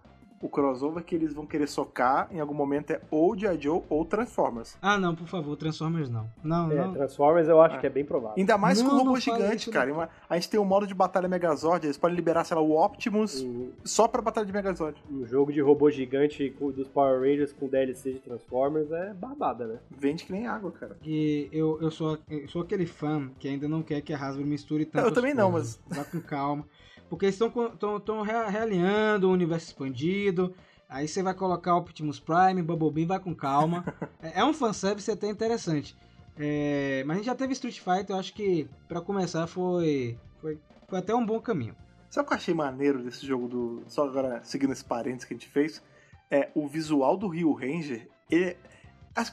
Speaker 2: o crossover que eles vão querer socar em algum momento é ou G.I. Joe ou Transformers.
Speaker 1: Ah, não, por favor, Transformers não. Não,
Speaker 3: É,
Speaker 1: não.
Speaker 3: Transformers eu acho
Speaker 2: É.
Speaker 3: que é bem provável.
Speaker 2: Ainda mais
Speaker 1: Não,
Speaker 2: com o robô
Speaker 1: não
Speaker 2: gigante,
Speaker 1: isso,
Speaker 2: cara. Uma- A gente tem o modo de batalha Megazord, eles podem liberar, sei lá, o Optimus
Speaker 3: Um,
Speaker 2: só pra batalha de Megazord.
Speaker 3: um jogo de robô gigante dos Power Rangers com DLC de Transformers é barbada, né?
Speaker 2: Vende que nem água, cara.
Speaker 1: E eu, eu, sou, eu sou aquele fã que ainda não quer que a Hasbro misture tanto.
Speaker 2: Eu também não, mas-
Speaker 1: Vá com calma. Porque eles estão realinhando o universo expandido. Aí você vai colocar Optimus Prime, Bumblebee, vai com calma. é, é um fanservice até interessante. É, mas a gente já teve Street Fighter, eu acho que pra começar foi, foi, foi até um bom caminho.
Speaker 2: Sabe o que eu achei maneiro desse jogo do. Só agora seguindo esse parênteses que a gente fez? É o visual do Rio Ranger. Ele.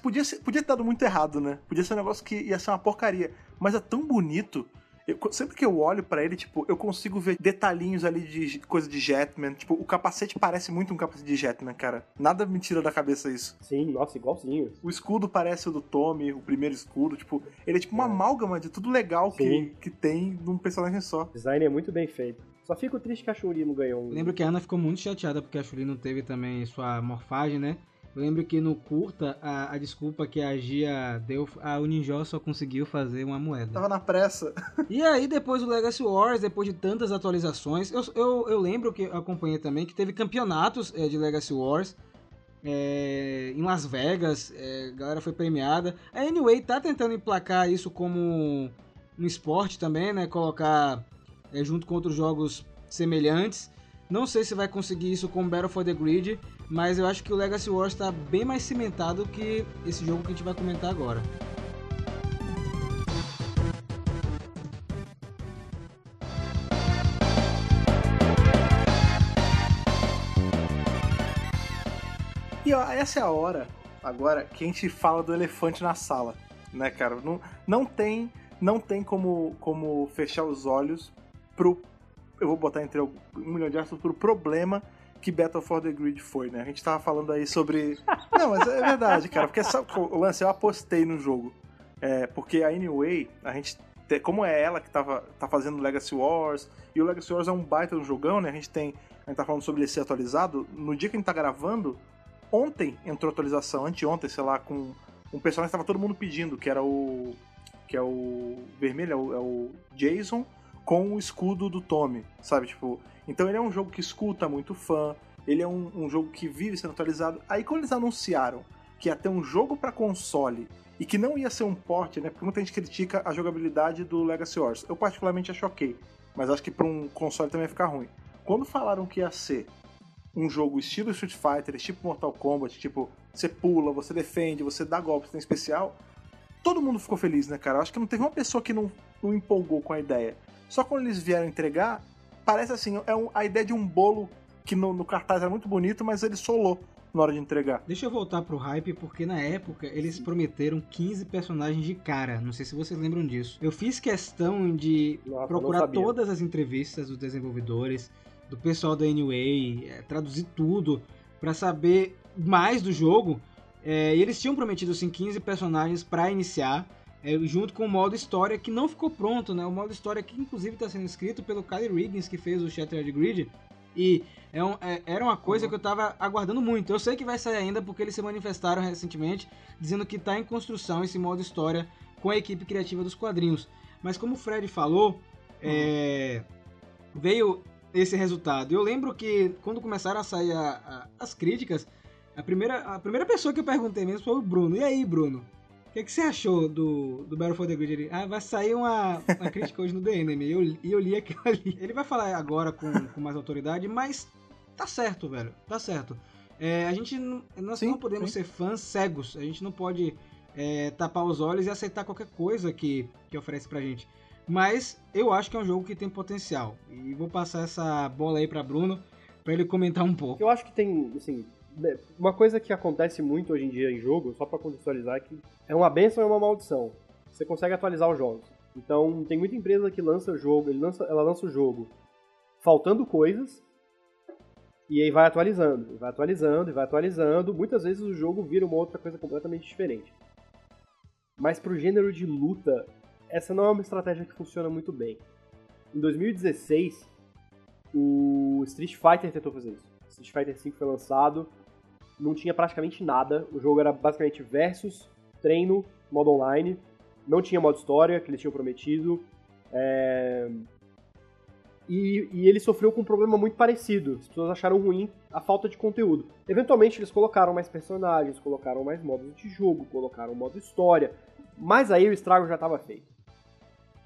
Speaker 2: podia, ser- podia ter dado muito errado, né? Podia ser um negócio que ia ser uma porcaria. Mas é tão bonito. Eu- sempre que eu olho pra ele, tipo, eu consigo ver detalhinhos ali de coisa de Jetman. Tipo, o capacete parece muito um capacete de Jetman, cara. Nada me tira da cabeça isso.
Speaker 3: Sim, nossa, igualzinho.
Speaker 2: O escudo parece o do Tommy, o primeiro escudo. Tipo, ele é tipo uma
Speaker 3: É.
Speaker 2: amálgama de tudo legal que,
Speaker 3: Sim.
Speaker 2: que tem num personagem só.
Speaker 3: O design é muito bem feito. Só fico triste que a Shuri não ganhou.
Speaker 1: Lembro que a Ana ficou muito chateada porque a Chuli não teve também sua morfagem, né? Eu lembro que no curta, a, a desculpa que a Gia deu, a o Ninja só conseguiu fazer uma moeda.
Speaker 2: Tava na pressa.
Speaker 1: E aí, depois do Legacy Wars, depois de tantas atualizações, eu, eu, eu lembro que acompanhei também que teve campeonatos eh, de Legacy Wars. é, em Las Vegas, é, a galera foi premiada. A Anyway tá tentando emplacar isso como um esporte também, né? Colocar é, junto com outros jogos semelhantes. Não sei se vai conseguir isso com Battle for the Grid, mas eu acho que o Legacy Wars está bem mais cimentado que esse jogo que a gente vai comentar agora.
Speaker 2: E ó, essa é a hora, agora, que a gente fala do elefante na sala, né, cara? Não, não tem, não tem como, como fechar os olhos pro. Eu vou botar entre um milhão de aspas pro problema que Battle for the Grid foi, né? A gente tava falando aí sobre. Não, mas é verdade, cara, porque sabe, o lance, eu apostei no jogo. É, porque a Anyway, a gente. te- Como é ela que tava, tá fazendo Legacy Wars, e o Legacy Wars é um baita um jogão, né? A gente tem. A gente tá falando sobre ele ser atualizado. No dia que a gente tá gravando, ontem entrou atualização, anteontem, sei lá, com um personagem que tava todo mundo pedindo, que era o. que é o vermelho, é o, é o Jason com o escudo do Tommy, sabe? Tipo, então ele é um jogo que escuta muito fã, ele é um, um jogo que vive sendo atualizado. Aí quando eles anunciaram que ia ter um jogo pra console e que não ia ser um port, né? Porque muita gente critica a jogabilidade do Legacy Wars. Eu particularmente acho ok, mas acho que pra um console também ia ficar ruim. Quando falaram que ia ser um jogo estilo Street Fighter, tipo Mortal Kombat, tipo, você pula, você defende, você dá golpes, tem especial, todo mundo ficou feliz, né, cara? Acho que não teve uma pessoa que não, não empolgou com a ideia. Só quando eles vieram entregar, parece assim, é um- a ideia de um bolo que no, no cartaz era muito bonito, mas ele solou na hora de entregar.
Speaker 1: Deixa eu voltar pro hype, porque na época eles prometeram 15 personagens de cara. Não sei se vocês lembram disso. Eu fiz questão de
Speaker 3: Nossa,
Speaker 1: procurar todas as entrevistas dos desenvolvedores, do pessoal da Anyway, é, traduzir tudo pra saber mais do jogo. É, e eles tinham prometido assim 15 personagens pra iniciar, é, junto com o modo história que não ficou pronto, né? O modo história que inclusive está sendo escrito pelo Kyle Riggins que fez o Shattered Grid. E é um- é- era uma coisa que eu tava aguardando muito. Eu sei que vai sair ainda porque eles se manifestaram recentemente dizendo que tá em construção esse modo história com a equipe criativa dos quadrinhos. Mas como o Fred falou, é, veio esse resultado. Eu lembro que quando começaram a sair a- a- as críticas, a primeira, a primeira pessoa que eu perguntei mesmo foi o Bruno. E aí, Bruno? O que, que você achou do, do Battle for the Grid? Ele, ah, vai sair uma, uma crítica hoje no The Enemy. E eu, eu li aquilo ali. Ele vai falar agora com, com mais autoridade, mas tá certo, velho. Tá certo. É, a gente não, nós
Speaker 2: Sim,
Speaker 1: não podemos
Speaker 2: sim.
Speaker 1: ser fãs cegos. A gente não pode é, tapar os olhos e aceitar qualquer coisa que, que oferece pra gente. Mas eu acho que é um jogo que tem potencial. E vou passar essa bola aí pra Bruno pra ele comentar um pouco.
Speaker 3: Eu acho que tem, assim, uma coisa que acontece muito hoje em dia em jogo, só pra contextualizar, é que é uma benção e uma maldição. Você consegue atualizar os jogos. Então, tem muita empresa que lança o jogo, lança, ela lança o jogo faltando coisas, e aí vai atualizando, vai atualizando, e vai atualizando. Muitas vezes o jogo vira uma outra coisa completamente diferente. Mas pro gênero de luta, essa não é uma estratégia que funciona muito bem. Em 2016, o Street Fighter tentou fazer isso. Street Fighter V foi lançado, não tinha praticamente nada. O jogo era basicamente versus, treino, modo online. Não tinha modo história, que eles tinham prometido. É, E, e ele sofreu com um problema muito parecido. As pessoas acharam ruim a falta de conteúdo. Eventualmente eles colocaram mais personagens, colocaram mais modos de jogo, colocaram modo história. Mas aí o estrago já estava feito.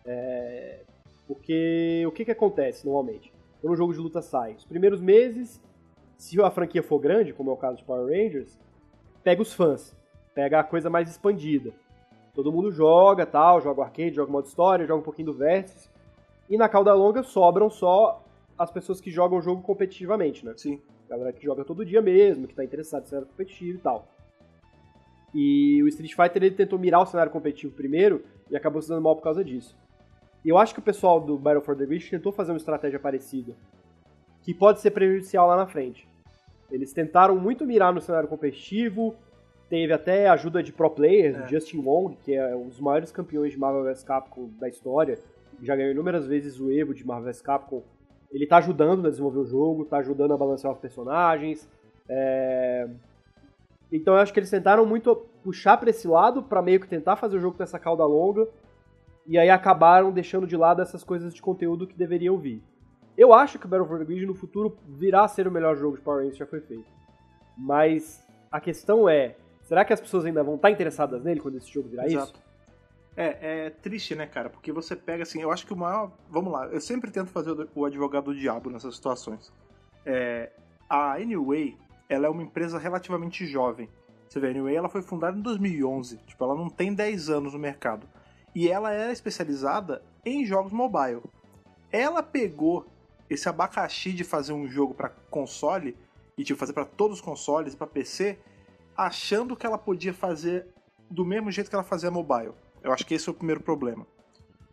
Speaker 3: É, Porque o que, que acontece normalmente? Quando um jogo de luta sai? Os primeiros meses, se a franquia for grande, como é o caso de Power Rangers, pega os fãs, pega a coisa mais expandida. Todo mundo joga, tal, joga o arcade, joga o modo história, joga um pouquinho do Versus. E na cauda longa sobram só as pessoas que jogam o jogo competitivamente, né?
Speaker 2: Sim.
Speaker 3: galera que joga todo dia mesmo, que tá interessado em cenário competitivo e tal. E o Street Fighter ele tentou mirar o cenário competitivo primeiro e acabou se dando mal por causa disso. E eu acho que o pessoal do Battle for the Grid tentou fazer uma estratégia parecida, que pode ser prejudicial lá na frente. Eles tentaram muito mirar no cenário competitivo, teve até ajuda de pro players,
Speaker 2: É.
Speaker 3: o Justin Wong, que é um dos maiores campeões de Marvel vs Capcom da história, já ganhou inúmeras vezes o Evo de Marvel vs Capcom. Ele tá ajudando a desenvolver o jogo, tá ajudando a balancear os personagens. é, Então eu acho que eles tentaram muito puxar pra esse lado, pra meio que tentar fazer o jogo com essa cauda longa, e aí acabaram deixando de lado essas coisas de conteúdo que deveriam vir. Eu acho que o Battle for the Grid no futuro virá a ser o melhor jogo de Power Rangers que já foi feito. Mas a questão é, será que as pessoas ainda vão estar interessadas nele quando esse jogo virar isso?
Speaker 2: Exato. É, é triste, né, cara? Porque você pega assim, eu acho que o maior. Vamos lá, eu sempre tento fazer o- o advogado do diabo nessas situações. É, a Anyway, ela é uma empresa relativamente jovem. Você vê, a Anyway ela foi fundada em 2011. Tipo, ela não tem 10 anos no mercado. E ela era especializada em jogos mobile. Ela pegou esse abacaxi de fazer um jogo pra console e tipo fazer pra todos os consoles, pra PC, achando que ela podia fazer do mesmo jeito que ela fazia mobile. Eu acho que esse é o primeiro problema.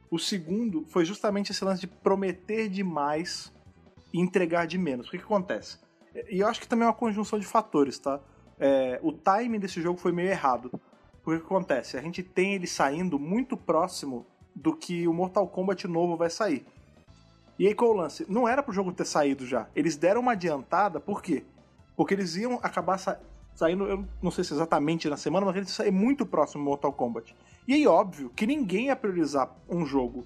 Speaker 2: O segundo foi justamente esse lance de prometer demais e entregar de menos. O que, que acontece? E eu acho que também é uma conjunção de fatores, tá? É, o timing desse jogo foi meio errado. Porque o que acontece? A gente tem ele saindo muito próximo do que o Mortal Kombat novo vai sair. E aí qual o lance? Não era pro jogo ter saído já. Eles deram uma adiantada, por quê? Porque eles iam acabar sa- saindo, eu não sei se exatamente na semana, mas eles iam sair muito próximo do Mortal Kombat. E aí, óbvio, que ninguém ia priorizar um jogo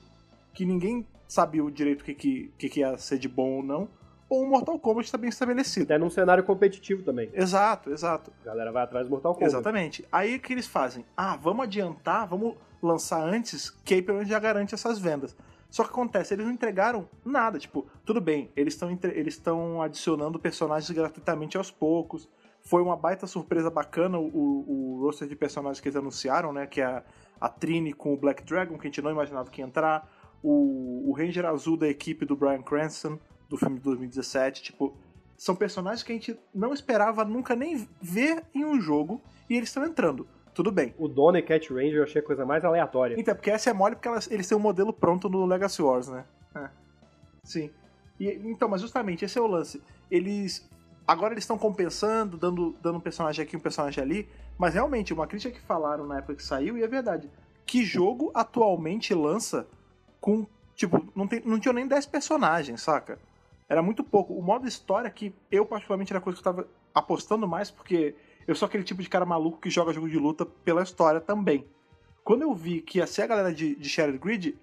Speaker 2: que ninguém sabia o direito o que, que, que, que ia ser de bom ou não, ou um Mortal Kombat está bem estabelecido.
Speaker 3: Até num cenário competitivo também.
Speaker 2: Exato, exato.
Speaker 3: A galera vai atrás do Mortal Kombat.
Speaker 2: Exatamente. Aí o que eles fazem? Ah, vamos adiantar, vamos lançar antes, que aí pelo menos já garante essas vendas. Só que acontece, eles não entregaram nada. Tipo, tudo bem, eles estão eles adicionando personagens gratuitamente aos poucos. Foi uma baita surpresa bacana o, o, o roster de personagens que eles anunciaram, né? Que é a, a Trini com o Black Dragon, que a gente não imaginava que ia entrar. O, o Ranger Azul da equipe do Brian Cranston, do filme de 2017. Tipo, são personagens que a gente não esperava nunca nem ver em um jogo e eles estão entrando. Tudo bem.
Speaker 3: O Donner Cat Ranger eu achei a coisa mais aleatória.
Speaker 2: Então, porque essa é mole porque elas- eles têm um modelo pronto no Legacy Wars, né? É. Sim. E, então, mas justamente esse é o lance. Eles. Agora eles estão compensando, dando, dando um personagem aqui, um personagem ali. Mas realmente, uma crítica que falaram na época que saiu, e é verdade. Que jogo atualmente lança com. Tipo, não, tem, não tinha nem 10 personagens, saca? Era muito pouco. O modo história, que eu particularmente era a coisa que eu tava apostando mais, porque eu sou aquele tipo de cara maluco que joga jogo de luta pela história também. Quando eu vi que ia ser a galera de, de Shared Grid,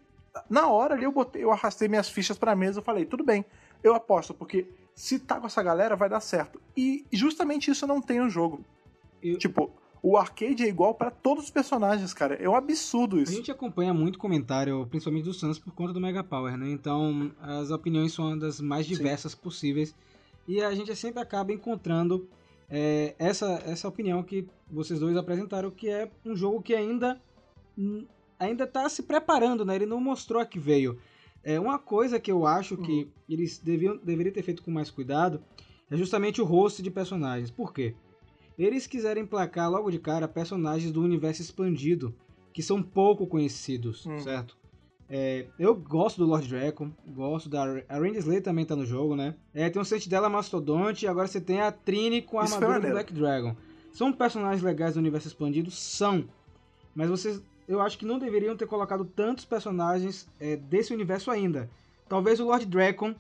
Speaker 2: na hora ali eu, botei, eu arrastei minhas fichas pra mesa e falei, tudo bem, eu aposto, porque se tá com essa galera vai dar certo. E justamente isso não tem no jogo.
Speaker 1: Eu-
Speaker 2: Tipo, o arcade é igual pra todos os personagens, cara. É um absurdo
Speaker 1: A
Speaker 2: isso.
Speaker 1: gente acompanha muito comentário, principalmente do Sans, por conta do Mega Power, né? Então as opiniões são das mais
Speaker 2: Sim.
Speaker 1: diversas possíveis. E a gente sempre acaba encontrando é, essa, essa opinião que vocês dois apresentaram, que é um jogo que ainda ainda está se preparando, né? Ele não mostrou a que veio. É uma coisa que eu acho que eles deviam, deveriam ter feito com mais cuidado é justamente o rosto de personagens. Por quê? Eles quiserem emplacar logo de cara personagens do universo expandido que são pouco conhecidos,
Speaker 2: Hum.
Speaker 1: certo? É, eu gosto do Lord Dragon, gosto da a Randy Slayer também tá no jogo, né? É, tem o Sentinela Mastodonte, e agora você tem a Trini com a
Speaker 2: Isso
Speaker 1: armadura do. Black Dragon. São personagens legais do universo expandido? São. Mas vocês, eu acho que não deveriam ter colocado tantos personagens é, desse universo ainda. Talvez o Lord Dragon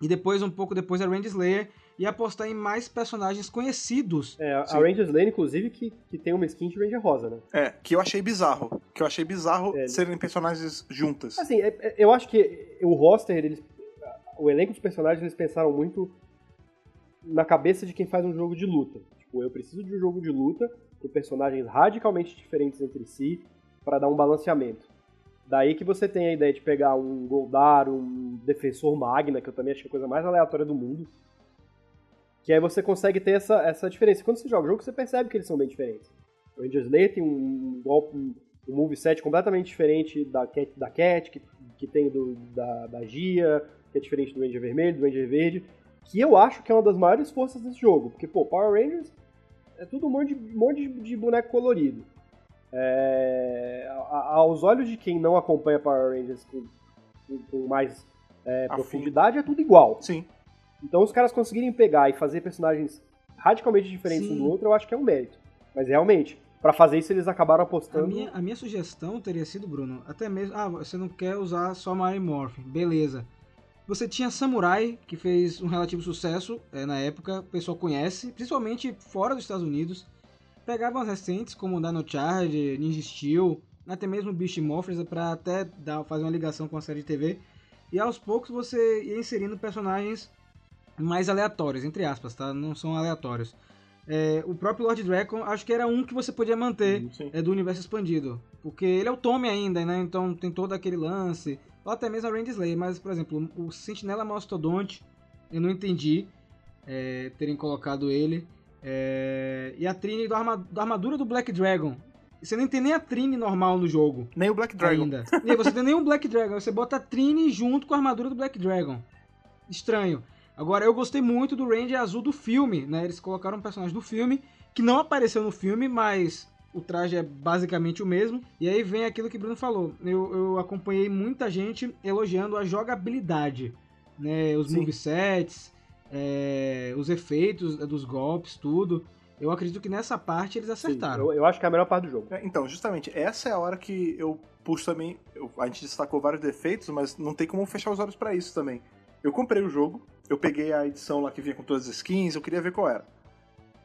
Speaker 1: e depois, um pouco depois, a Randy Slayer e apostar em mais personagens conhecidos.
Speaker 3: É, a
Speaker 2: Sim.
Speaker 3: Ranger Slane, inclusive, que, que tem uma skin de Ranger Rosa, né?
Speaker 2: É, que eu achei bizarro. Que eu achei bizarro
Speaker 3: É.
Speaker 2: serem personagens juntas.
Speaker 3: Assim, é- é- eu acho que o roster, eles, o elenco de personagens, eles pensaram muito na cabeça de quem faz um jogo de luta. Tipo, eu preciso de um jogo de luta com personagens radicalmente diferentes entre si para dar um balanceamento. Daí que você tem a ideia de pegar um Goldar, um Defensor Magna, que eu também acho que é a coisa mais aleatória do mundo. Que aí você consegue ter essa, essa diferença. Quando você joga o jogo, você percebe que eles são bem diferentes. O Ranger Slayer tem um golpe, um, um moveset completamente diferente da Cat, da Cat que, que tem do, da, da Gia, que é diferente do Ranger Vermelho, do Ranger Verde, que eu acho que é uma das maiores forças desse jogo. Porque, pô, Power Rangers é tudo um monte de, um monte de, boneco colorido. É, a- aos olhos de quem não acompanha Power Rangers com, com- mais é, profundidade, é tudo igual.
Speaker 2: Sim.
Speaker 3: Então, os caras conseguirem pegar e fazer personagens radicalmente diferentes
Speaker 1: Sim.
Speaker 3: um do outro, eu acho que é um mérito. Mas realmente, pra fazer isso, eles acabaram
Speaker 1: A
Speaker 3: apostando.
Speaker 1: minha, a minha sugestão teria sido, Bruno, até mesmo. Ah, você não quer usar só Mary Morphin. Beleza. Você tinha Samurai, que fez um relativo sucesso é, na época, o pessoal conhece, principalmente fora dos Estados Unidos. Pegavam as recentes, como Dino Charge, Ninja Steel, até mesmo Beast Morphers, para até dar, fazer uma ligação com a série de TV. E aos poucos você ia inserindo personagens mais aleatórios, entre aspas, tá? Não são aleatórios. É, o próprio Lord Dragon, acho que era um que você podia manter
Speaker 2: Sim.
Speaker 1: é, do universo expandido. Porque ele é o Tommy ainda, né? Então tem todo aquele lance. Ou até mesmo a Randy Slayer. Mas, por exemplo, o Sentinela Mastodonte, eu não entendi é, terem colocado ele. É, e a Trini do arma- da armadura do Black Dragon. Você não tem nem a Trini normal no jogo
Speaker 2: Nem o Black Dragon.
Speaker 1: ainda. E aí você tem nem um Black Dragon, você bota a Trini junto com a armadura do Black Dragon. Estranho. Agora, eu gostei muito do Ranger azul do filme, né? Eles colocaram um personagem do filme que não apareceu no filme, mas o traje é basicamente o mesmo. E aí vem aquilo que o Bruno falou. Eu, eu acompanhei muita gente elogiando a jogabilidade, né? Os
Speaker 2: Sim.
Speaker 1: movesets, é, os efeitos dos golpes, tudo. Eu acredito que nessa parte eles
Speaker 3: Sim,
Speaker 1: acertaram.
Speaker 3: eu, eu acho que é a melhor parte do jogo.
Speaker 2: É, Então, justamente, essa é a hora que eu puxo também. eu- a gente destacou vários defeitos, mas não tem como fechar os olhos pra isso também. Eu comprei o jogo, eu peguei a edição lá que vinha com todas as skins, eu queria ver qual era.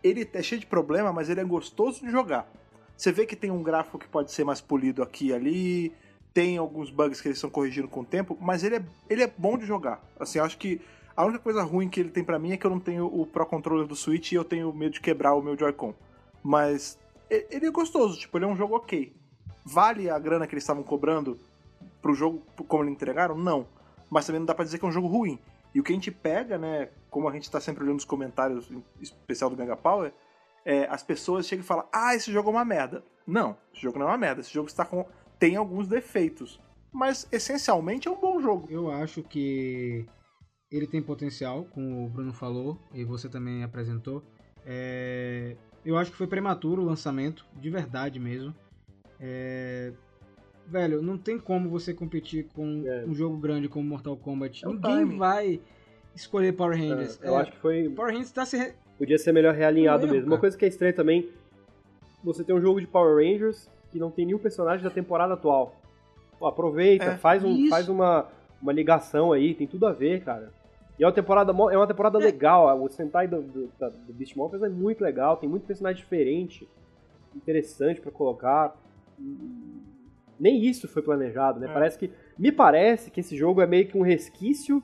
Speaker 2: Ele é cheio de problema, mas ele é gostoso de jogar. Você vê que tem um gráfico que pode ser mais polido aqui e ali, tem alguns bugs que eles estão corrigindo com o tempo, mas ele é, ele é bom de jogar. Assim, acho que a única coisa ruim que ele tem pra mim é que eu não tenho o Pro Controller do Switch e eu tenho medo de quebrar o meu Joy-Con. Mas ele é gostoso, tipo, ele é um jogo ok. Vale a grana que eles estavam cobrando pro jogo como eles entregaram? Não. Mas também não dá pra dizer que é um jogo ruim. E o que a gente pega, né, como a gente tá sempre olhando os comentários, em especial do Mega Power, é, as pessoas chegam e falam, ah, esse jogo é uma merda. Não, esse jogo não é uma merda. Esse jogo está com... tem alguns defeitos. Mas, essencialmente, é um bom jogo.
Speaker 1: Eu acho que ele tem potencial, como o Bruno falou e você também apresentou. É, Eu acho que foi prematuro o lançamento, de verdade mesmo. É, Velho, não tem como você competir com
Speaker 3: É.
Speaker 1: um jogo grande como Mortal Kombat.
Speaker 2: É
Speaker 1: Ninguém
Speaker 2: timing.
Speaker 1: vai escolher Power Rangers.
Speaker 3: eu
Speaker 1: É,
Speaker 3: acho que foi.
Speaker 1: Power Rangers tá se. re-
Speaker 3: Podia ser melhor realinhado
Speaker 1: Não,
Speaker 3: mesmo. Uma coisa que é estranha também, você tem um jogo de Power Rangers que não tem nenhum personagem da temporada atual. Pô, aproveita,
Speaker 2: É,
Speaker 3: faz, um,
Speaker 1: isso.
Speaker 3: faz uma, uma ligação aí, tem tudo a ver, cara. E é uma temporada, é uma temporada
Speaker 1: É.
Speaker 3: legal, o Sentai do, do, do Beast Morphers é muito legal, tem muito personagem diferente, interessante pra colocar. Nem isso foi planejado, né?
Speaker 2: É.
Speaker 3: Parece que. Me parece que esse jogo é meio que um resquício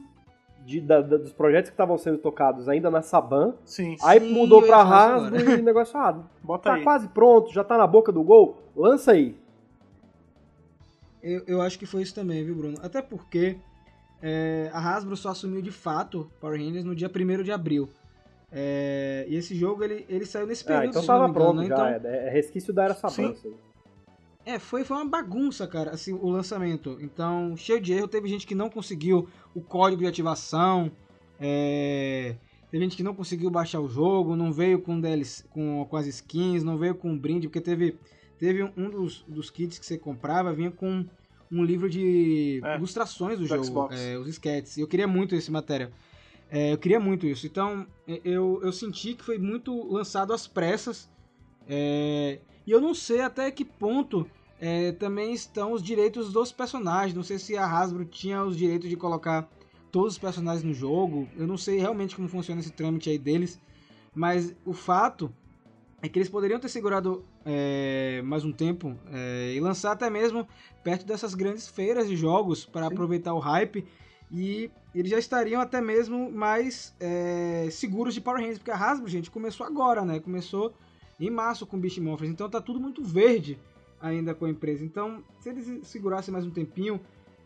Speaker 3: de, da- da- dos projetos que estavam sendo tocados ainda na Saban.
Speaker 2: Sim,
Speaker 3: Aí
Speaker 1: Sim,
Speaker 3: mudou pra
Speaker 1: agora.
Speaker 3: e o negócio, ah,
Speaker 2: bota
Speaker 3: tá
Speaker 2: aí.
Speaker 3: quase pronto, já tá na boca do gol, lança aí.
Speaker 1: Eu, eu acho que foi isso também, viu, Bruno? Até porque é, a Hasbro só assumiu de fato Power Rangers no dia 1 de abril. É, e esse jogo ele, ele saiu nesse
Speaker 3: Ah,
Speaker 1: período,
Speaker 3: então
Speaker 1: se não
Speaker 3: tava
Speaker 1: me engano,
Speaker 3: pronto
Speaker 1: né?
Speaker 3: já,
Speaker 1: Então,
Speaker 3: é, é resquício da era Saban. isso aí.
Speaker 1: É, foi, foi uma bagunça, cara, assim, o lançamento. Então, cheio de erro. Teve gente que não conseguiu o código de ativação. É, teve gente que não conseguiu baixar o jogo, não veio com, DLC, com, com as skins, não veio com um brinde, porque teve, teve um, dos, dos kits que você comprava, vinha com um livro de
Speaker 2: É,
Speaker 1: ilustrações do
Speaker 2: do
Speaker 1: jogo, é, os sketches. Eu queria muito esse material. É, eu queria muito isso. Então, é, eu, eu senti que foi muito lançado às pressas. É, e eu não sei até que ponto é, também estão os direitos dos personagens. Não sei se a Hasbro tinha os direitos de colocar todos os personagens no jogo. Eu não sei realmente como funciona esse trâmite aí deles. Mas o fato é que eles poderiam ter segurado é, mais um tempo é, e lançar até mesmo perto dessas grandes feiras de jogos para aproveitar o hype. E eles já estariam até mesmo mais é, seguros de Power Rangers. Porque a Hasbro, gente, começou agora, né? Começou em março com Beast Morphers. Então tá tudo muito verde ainda com a empresa. Então, se eles segurassem mais um tempinho,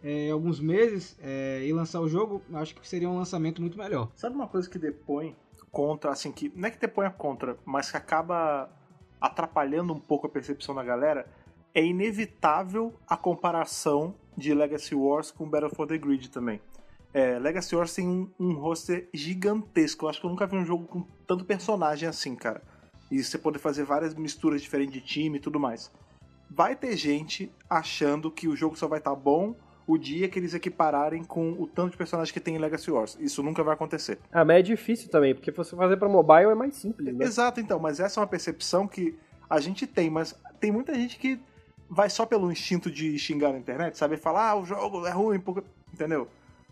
Speaker 1: é, alguns meses, é, e lançar o jogo, acho que seria um lançamento muito melhor.
Speaker 2: Sabe uma coisa que depõe contra, assim, que não é que deponha contra, mas que acaba atrapalhando um pouco a percepção da galera? É inevitável a comparação de Legacy Wars com Battle for the Grid também. É, Legacy Wars tem um, um roster gigantesco. Eu acho que eu nunca vi um jogo com tanto personagem assim, cara. E você poder fazer várias misturas diferentes de time e tudo mais. Vai ter gente achando que o jogo só vai estar bom o dia que eles equipararem com o tanto de personagem que tem em Legacy Wars. Isso nunca vai acontecer.
Speaker 3: Ah, mas é difícil também, porque você fazer pra mobile é mais simples, né?
Speaker 2: Exato, então, mas essa é uma percepção que a gente tem, mas tem muita gente que vai só pelo instinto de xingar na internet, sabe? Falar, ah, o jogo é ruim, porque... entendeu?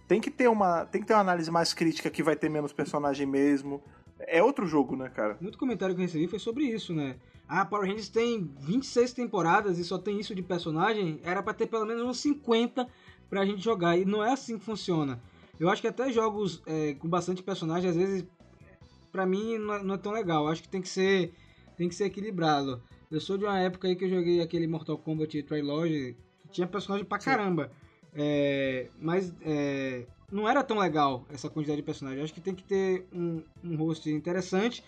Speaker 2: Tem que ter uma, tem que ter uma análise mais crítica que vai ter menos personagem mesmo. É outro jogo, né, cara?
Speaker 1: Muito comentário que eu recebi foi sobre isso, né? Ah, Power Rangers tem 26 temporadas e só tem isso de personagem. Era pra ter pelo menos uns 50 pra gente jogar. E não é assim que funciona. Eu acho que até jogos é, com bastante personagem, às vezes pra mim não é, não é tão legal. Acho que tem que ser tem que ser equilibrado. Eu sou de uma época aí que eu joguei aquele Mortal Kombat Trilogy, que tinha personagem pra caramba. É, mas é, não era tão legal essa quantidade de personagens. Acho que tem que ter um, um host interessante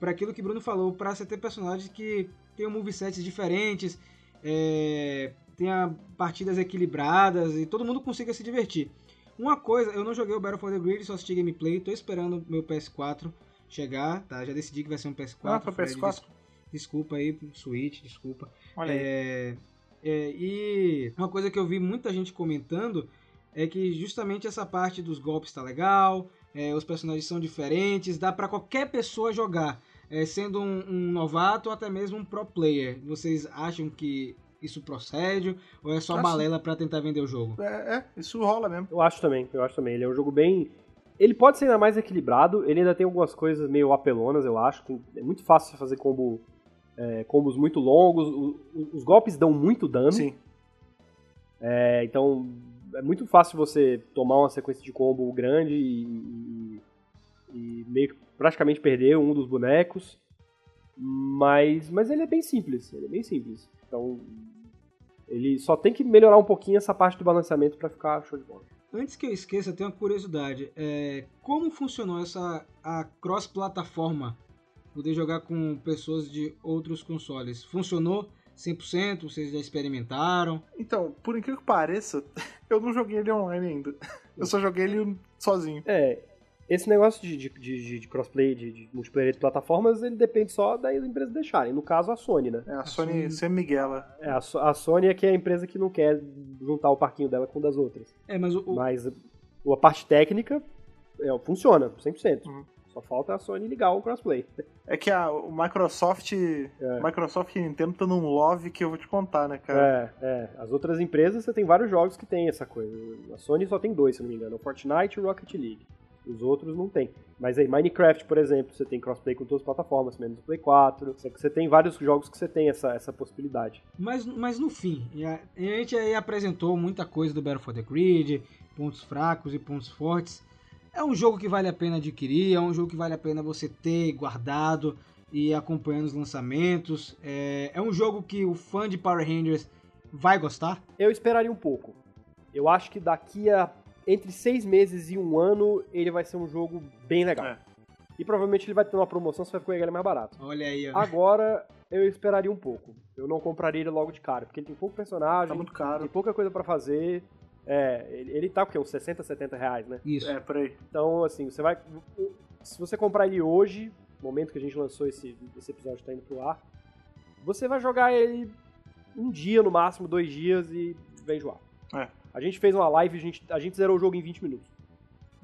Speaker 1: para aquilo que o Bruno falou, para você ter personagens que tenham movesets diferentes, é, tenha partidas equilibradas e todo mundo consiga se divertir. Uma coisa, eu não joguei o Battle for the Grid, só assisti gameplay, tô esperando meu PS4 chegar, tá? Já decidi que vai ser um PS4.
Speaker 2: Ah, foi
Speaker 1: Fred,
Speaker 2: PS4?
Speaker 1: des- Desculpa aí, Switch, desculpa.
Speaker 2: Olha aí.
Speaker 1: É, é, e uma coisa que eu vi muita gente comentando é que justamente essa parte dos golpes tá legal, é, os personagens são diferentes, dá pra qualquer pessoa jogar, é, sendo um, um novato ou até mesmo um pro player. Vocês acham que isso procede ou é só
Speaker 2: Ah,
Speaker 1: balela pra tentar vender o jogo?
Speaker 2: É, é, isso rola mesmo.
Speaker 3: Eu acho também, eu acho também. Ele é um jogo bem. Ele pode ser ainda mais equilibrado, ele ainda tem algumas coisas meio apelonas, eu acho. Tem- é muito fácil de fazer combo, é, combos muito longos, o- o- os golpes dão muito dano.
Speaker 2: Sim.
Speaker 3: É, então é muito fácil você tomar uma sequência de combo grande e, e- meio que praticamente perder um dos bonecos. Mas, mas ele é bem simples, ele é bem simples. Então ele só tem que melhorar um pouquinho essa parte do balanceamento pra ficar show de bola.
Speaker 1: Antes que eu esqueça, eu tenho uma curiosidade. É, como funcionou essa a cross-plataforma? Poder jogar com pessoas de outros consoles. Funcionou 100%? Vocês já experimentaram?
Speaker 2: Então, por incrível que pareça, eu não joguei ele online ainda. Eu só joguei ele sozinho.
Speaker 3: É, esse negócio de, de, de- de crossplay, de, de multiplayer de plataformas, ele depende só das empresas deixarem. No caso, a Sony, né?
Speaker 2: É, a Sony
Speaker 1: Sony-
Speaker 2: Sem Miguela.
Speaker 3: É, a, a Sony é que é a empresa que não quer juntar o parquinho dela com o das outras.
Speaker 1: É, mas o, o-
Speaker 3: Mas a parte técnica é, funciona, 100%.
Speaker 2: Uhum.
Speaker 3: Só falta a Sony ligar o crossplay.
Speaker 2: É que a, o Microsoft. Microsoft e Nintendo tá num love que eu vou te contar, né, cara?
Speaker 3: É, é. As outras empresas, você tem vários jogos que tem essa coisa. A Sony só tem dois, se não me engano. O Fortnite e o Rocket League. Os outros não tem. Mas aí, Minecraft, por exemplo, você tem crossplay com todas as plataformas, menos o Play 4. Você, tem vários jogos que você tem essa, essa possibilidade.
Speaker 1: mas, mas no fim, a, a gente aí apresentou muita coisa do Battle for the Grid, pontos fracos e pontos fortes. É um jogo que vale a pena adquirir, é um jogo que vale a pena você ter guardado e acompanhando os lançamentos. É, é um jogo que o fã de Power Rangers vai gostar.
Speaker 3: Eu esperaria um pouco. Eu acho que daqui a entre seis meses e um ano, ele vai ser um jogo bem legal.
Speaker 2: É.
Speaker 3: E provavelmente ele vai ter uma promoção, você vai ficar com ele mais barato.
Speaker 1: Olha aí, ó.
Speaker 3: Agora, eu esperaria um pouco. Eu não compraria ele logo de cara, porque ele tem pouco personagem,
Speaker 2: Tá muito
Speaker 3: tem
Speaker 2: caro.
Speaker 3: pouca coisa pra fazer. É, ele, ele tá o quê? Uns 60, 70 reais, né?
Speaker 1: Isso.
Speaker 2: É, por aí.
Speaker 3: Então, assim, você vai. Se você comprar ele hoje, no momento que a gente lançou esse, esse episódio tá indo pro ar, você vai jogar ele um dia no máximo, dois dias e vai enjoar.
Speaker 2: É.
Speaker 3: A gente fez uma live, a gente, a gente zerou o jogo em 20 minutos,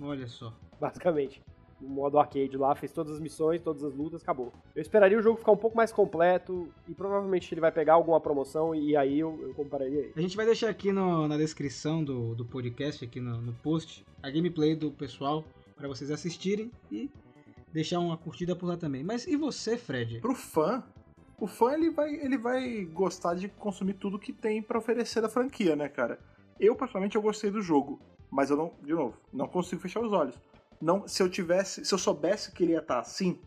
Speaker 1: Olha só.
Speaker 3: basicamente. No modo arcade lá, fez todas as missões, todas as lutas, acabou. Eu esperaria o jogo ficar um pouco mais completo e provavelmente ele vai pegar alguma promoção e aí eu, eu compraria ele.
Speaker 1: A gente vai deixar aqui no- na descrição do, do podcast, aqui no, no post, a gameplay do pessoal para vocês assistirem e deixar uma curtida por lá também. Mas e você, Fred?
Speaker 2: Pro fã, o fã ele vai, ele vai gostar de consumir tudo que tem pra oferecer da franquia, né, cara? Eu, particularmente, eu gostei do jogo, mas eu não, de novo, não consigo fechar os olhos. Não, se eu tivesse, se eu soubesse que ele ia estar assim,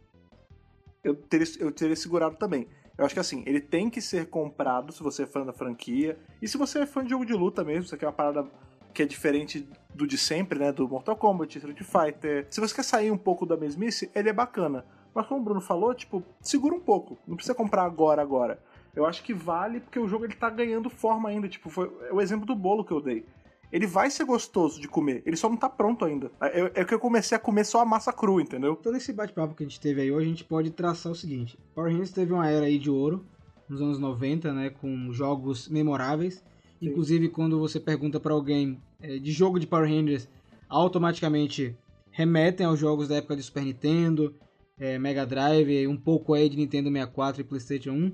Speaker 2: eu teria, eu teria segurado também. Eu acho que assim, ele tem que ser comprado se você é fã da franquia. E se você é fã de jogo de luta mesmo, você quer uma parada que é diferente do de sempre, né? Do Mortal Kombat, Street Fighter. Se você quer sair um pouco da mesmice, ele é bacana. Mas como o Bruno falou, tipo, segura um pouco. Não precisa comprar agora, agora. Eu acho que vale porque o jogo ele tá ganhando forma ainda. Tipo, foi é o exemplo do bolo que eu dei. Ele vai ser gostoso de comer, ele só não tá pronto ainda. É, é que eu comecei a comer só a massa crua, entendeu?
Speaker 1: Todo esse bate-papo que a gente teve aí hoje, a gente pode traçar o seguinte. Power Rangers teve uma era aí de ouro, nos anos 90, né? Com jogos memoráveis. Inclusive, quando você pergunta pra alguém é, de jogo de Power Rangers, automaticamente remetem aos jogos da época de Super Nintendo, é, Mega Drive, um pouco aí de Nintendo 64 e PlayStation 1.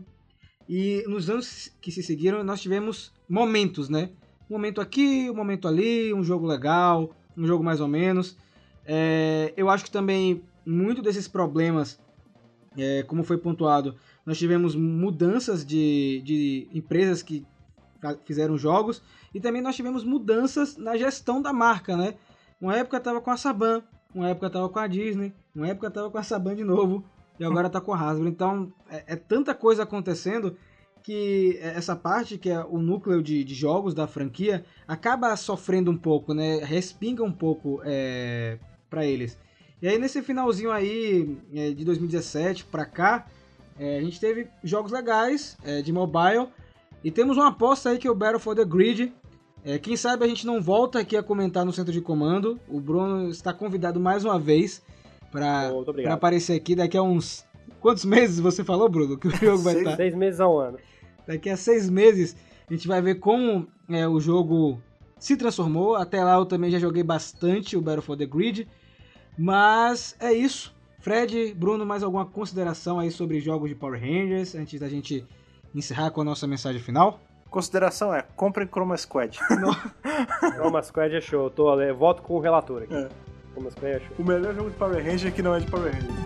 Speaker 1: E nos anos que se seguiram, nós tivemos momentos, né? Um momento aqui, um momento ali, um jogo legal, um jogo mais ou menos. É, eu acho que também muito desses problemas, é, como foi pontuado, nós tivemos mudanças de, de empresas que fizeram jogos e também nós tivemos mudanças na gestão da marca, né? Uma época estava com a Saban, uma época tava com a Disney, uma época tava com a Saban de novo, e agora tá com a Hasbro. Então, é, é tanta coisa acontecendo que essa parte, que é o núcleo de, de jogos da franquia, acaba sofrendo um pouco, né? Respinga um pouco é, para eles. E aí, nesse finalzinho aí, é, de 2017 pra cá, é, a gente teve jogos legais é, de mobile, e temos uma aposta aí que é o Battle for the Grid, é, quem sabe a gente não volta aqui a comentar no centro de comando. O Bruno está convidado mais uma vez para aparecer aqui daqui a uns. Quantos meses você falou, Bruno? Que o jogo vai
Speaker 2: Seis-
Speaker 1: estar?
Speaker 3: Seis meses a um ano.
Speaker 1: Daqui a seis meses a gente vai ver como é, o jogo se transformou. Até lá eu também já joguei bastante o Battle for the Grid. Mas é isso. Fred, Bruno, mais alguma consideração aí sobre jogos de Power Rangers antes da gente encerrar com a nossa mensagem final?
Speaker 2: Consideração é, comprem Chroma Squad.
Speaker 3: Chroma Squad é show. Eu, tô, eu voto com o relator aqui.
Speaker 2: É.
Speaker 3: Chroma Squad é show.
Speaker 2: o melhor jogo de Power Ranger que não é de Power Ranger.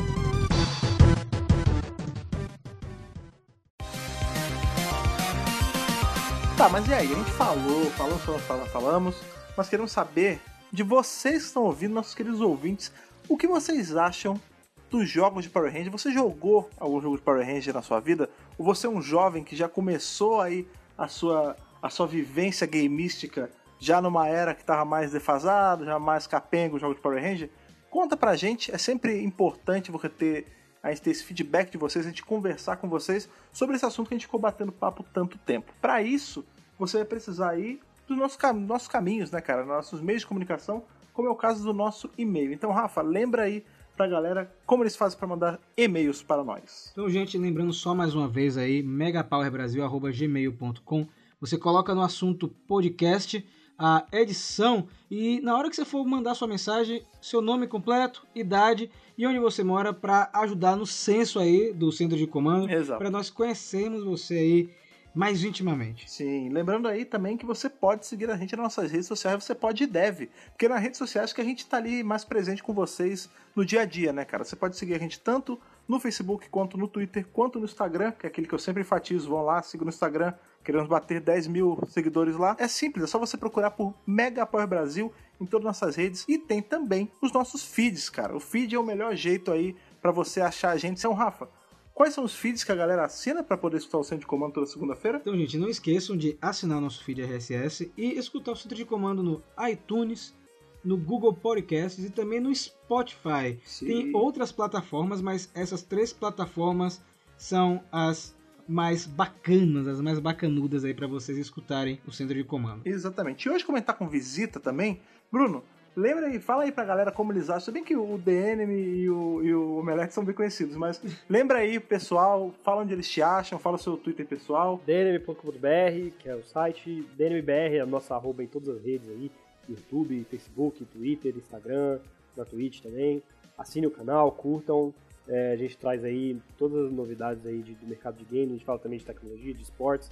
Speaker 2: Tá, mas e aí? A gente falou, falamos, falamos, falamos, mas queremos saber de vocês que estão ouvindo, nossos queridos ouvintes, o que vocês acham dos jogos de Power Ranger? Você jogou algum jogo de Power Ranger na sua vida? Ou você é um jovem que já começou aí a sua, a sua vivência gameística já numa era que estava mais defasado, já mais capengo o jogo de Power Ranger? Conta pra gente, é sempre importante você ter a gente ter esse feedback de vocês, a gente conversar com vocês sobre esse assunto que a gente ficou batendo papo tanto tempo. Para isso, você vai precisar aí dos nossos, nossos caminhos, né, cara? Nossos meios de comunicação, como é o caso do nosso e-mail. Então, Rafa, lembra aí pra galera como eles fazem para mandar e-mails para nós.
Speaker 1: Então, gente, lembrando só mais uma vez aí, megapowerbrasil.gmail.com. Você coloca no assunto podcast a edição e na hora que você for mandar sua mensagem, seu nome completo, idade e onde você mora para ajudar no censo aí do centro de comando,
Speaker 2: Exato.
Speaker 1: para nós conhecermos você aí mais intimamente.
Speaker 2: Sim, lembrando aí também que você pode seguir a gente nas nossas redes sociais, você pode e deve, porque nas redes sociais que a gente tá ali mais presente com vocês no dia a dia, né, cara? Você pode seguir a gente tanto no Facebook, quanto no Twitter, quanto no Instagram, que é aquele que eu sempre enfatizo, vão lá, sigam no Instagram, queremos bater 10 mil seguidores lá. É simples, é só você procurar por Mega Power Brasil em todas as nossas redes e tem também os nossos feeds, cara. O feed é o melhor jeito aí pra você achar a gente. Então, Rafa, quais são os feeds que a galera assina pra poder escutar o centro de comando toda segunda-feira?
Speaker 1: Então, gente, não esqueçam de assinar nosso feed RSS e escutar o centro de comando no iTunes, no Google Podcasts e também no Spotify.
Speaker 2: Sim.
Speaker 1: Tem outras plataformas, mas essas três plataformas são as mais bacanas, as mais bacanudas aí para vocês escutarem o centro de comando.
Speaker 2: Exatamente. E hoje, como a gente tá com visita também, Bruno, lembra aí, fala aí pra galera como eles acham. Se bem que o DNM e o, e o Omelete são bem conhecidos, mas lembra aí, pessoal, fala onde eles te acham, fala o seu Twitter pessoal.
Speaker 3: dnm.com.br, que é o site, dnmbr é a nossa arroba em todas as redes aí, YouTube, Facebook, Twitter, Instagram, na Twitch também. Assine o canal, curtam. É, a gente traz aí todas as novidades aí de- do mercado de games, a gente fala também de tecnologia, de esportes.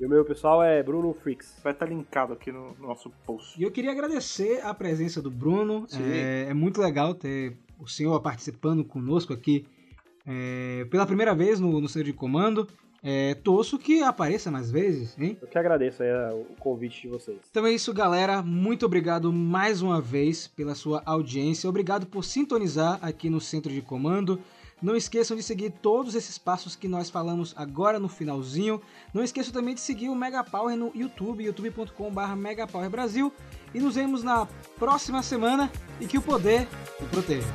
Speaker 3: E o meu pessoal é Bruno Freaks.
Speaker 2: Vai estar linkado aqui no nosso post.
Speaker 1: E eu queria agradecer a presença do Bruno. É, é muito legal ter o senhor participando conosco aqui é, pela primeira vez no, no centro de comando. É, torço que apareça mais vezes, hein?
Speaker 3: Eu que agradeço aí é, o convite de vocês.
Speaker 1: Então é isso, galera. Muito obrigado mais uma vez pela sua audiência. Obrigado por sintonizar aqui no Centro de Comando. Não esqueçam de seguir todos esses passos que nós falamos agora no finalzinho. Não esqueçam também de seguir o Mega Power no YouTube, youtube.com.br Megapower Brasil. E nos vemos na próxima semana e que o poder o proteja.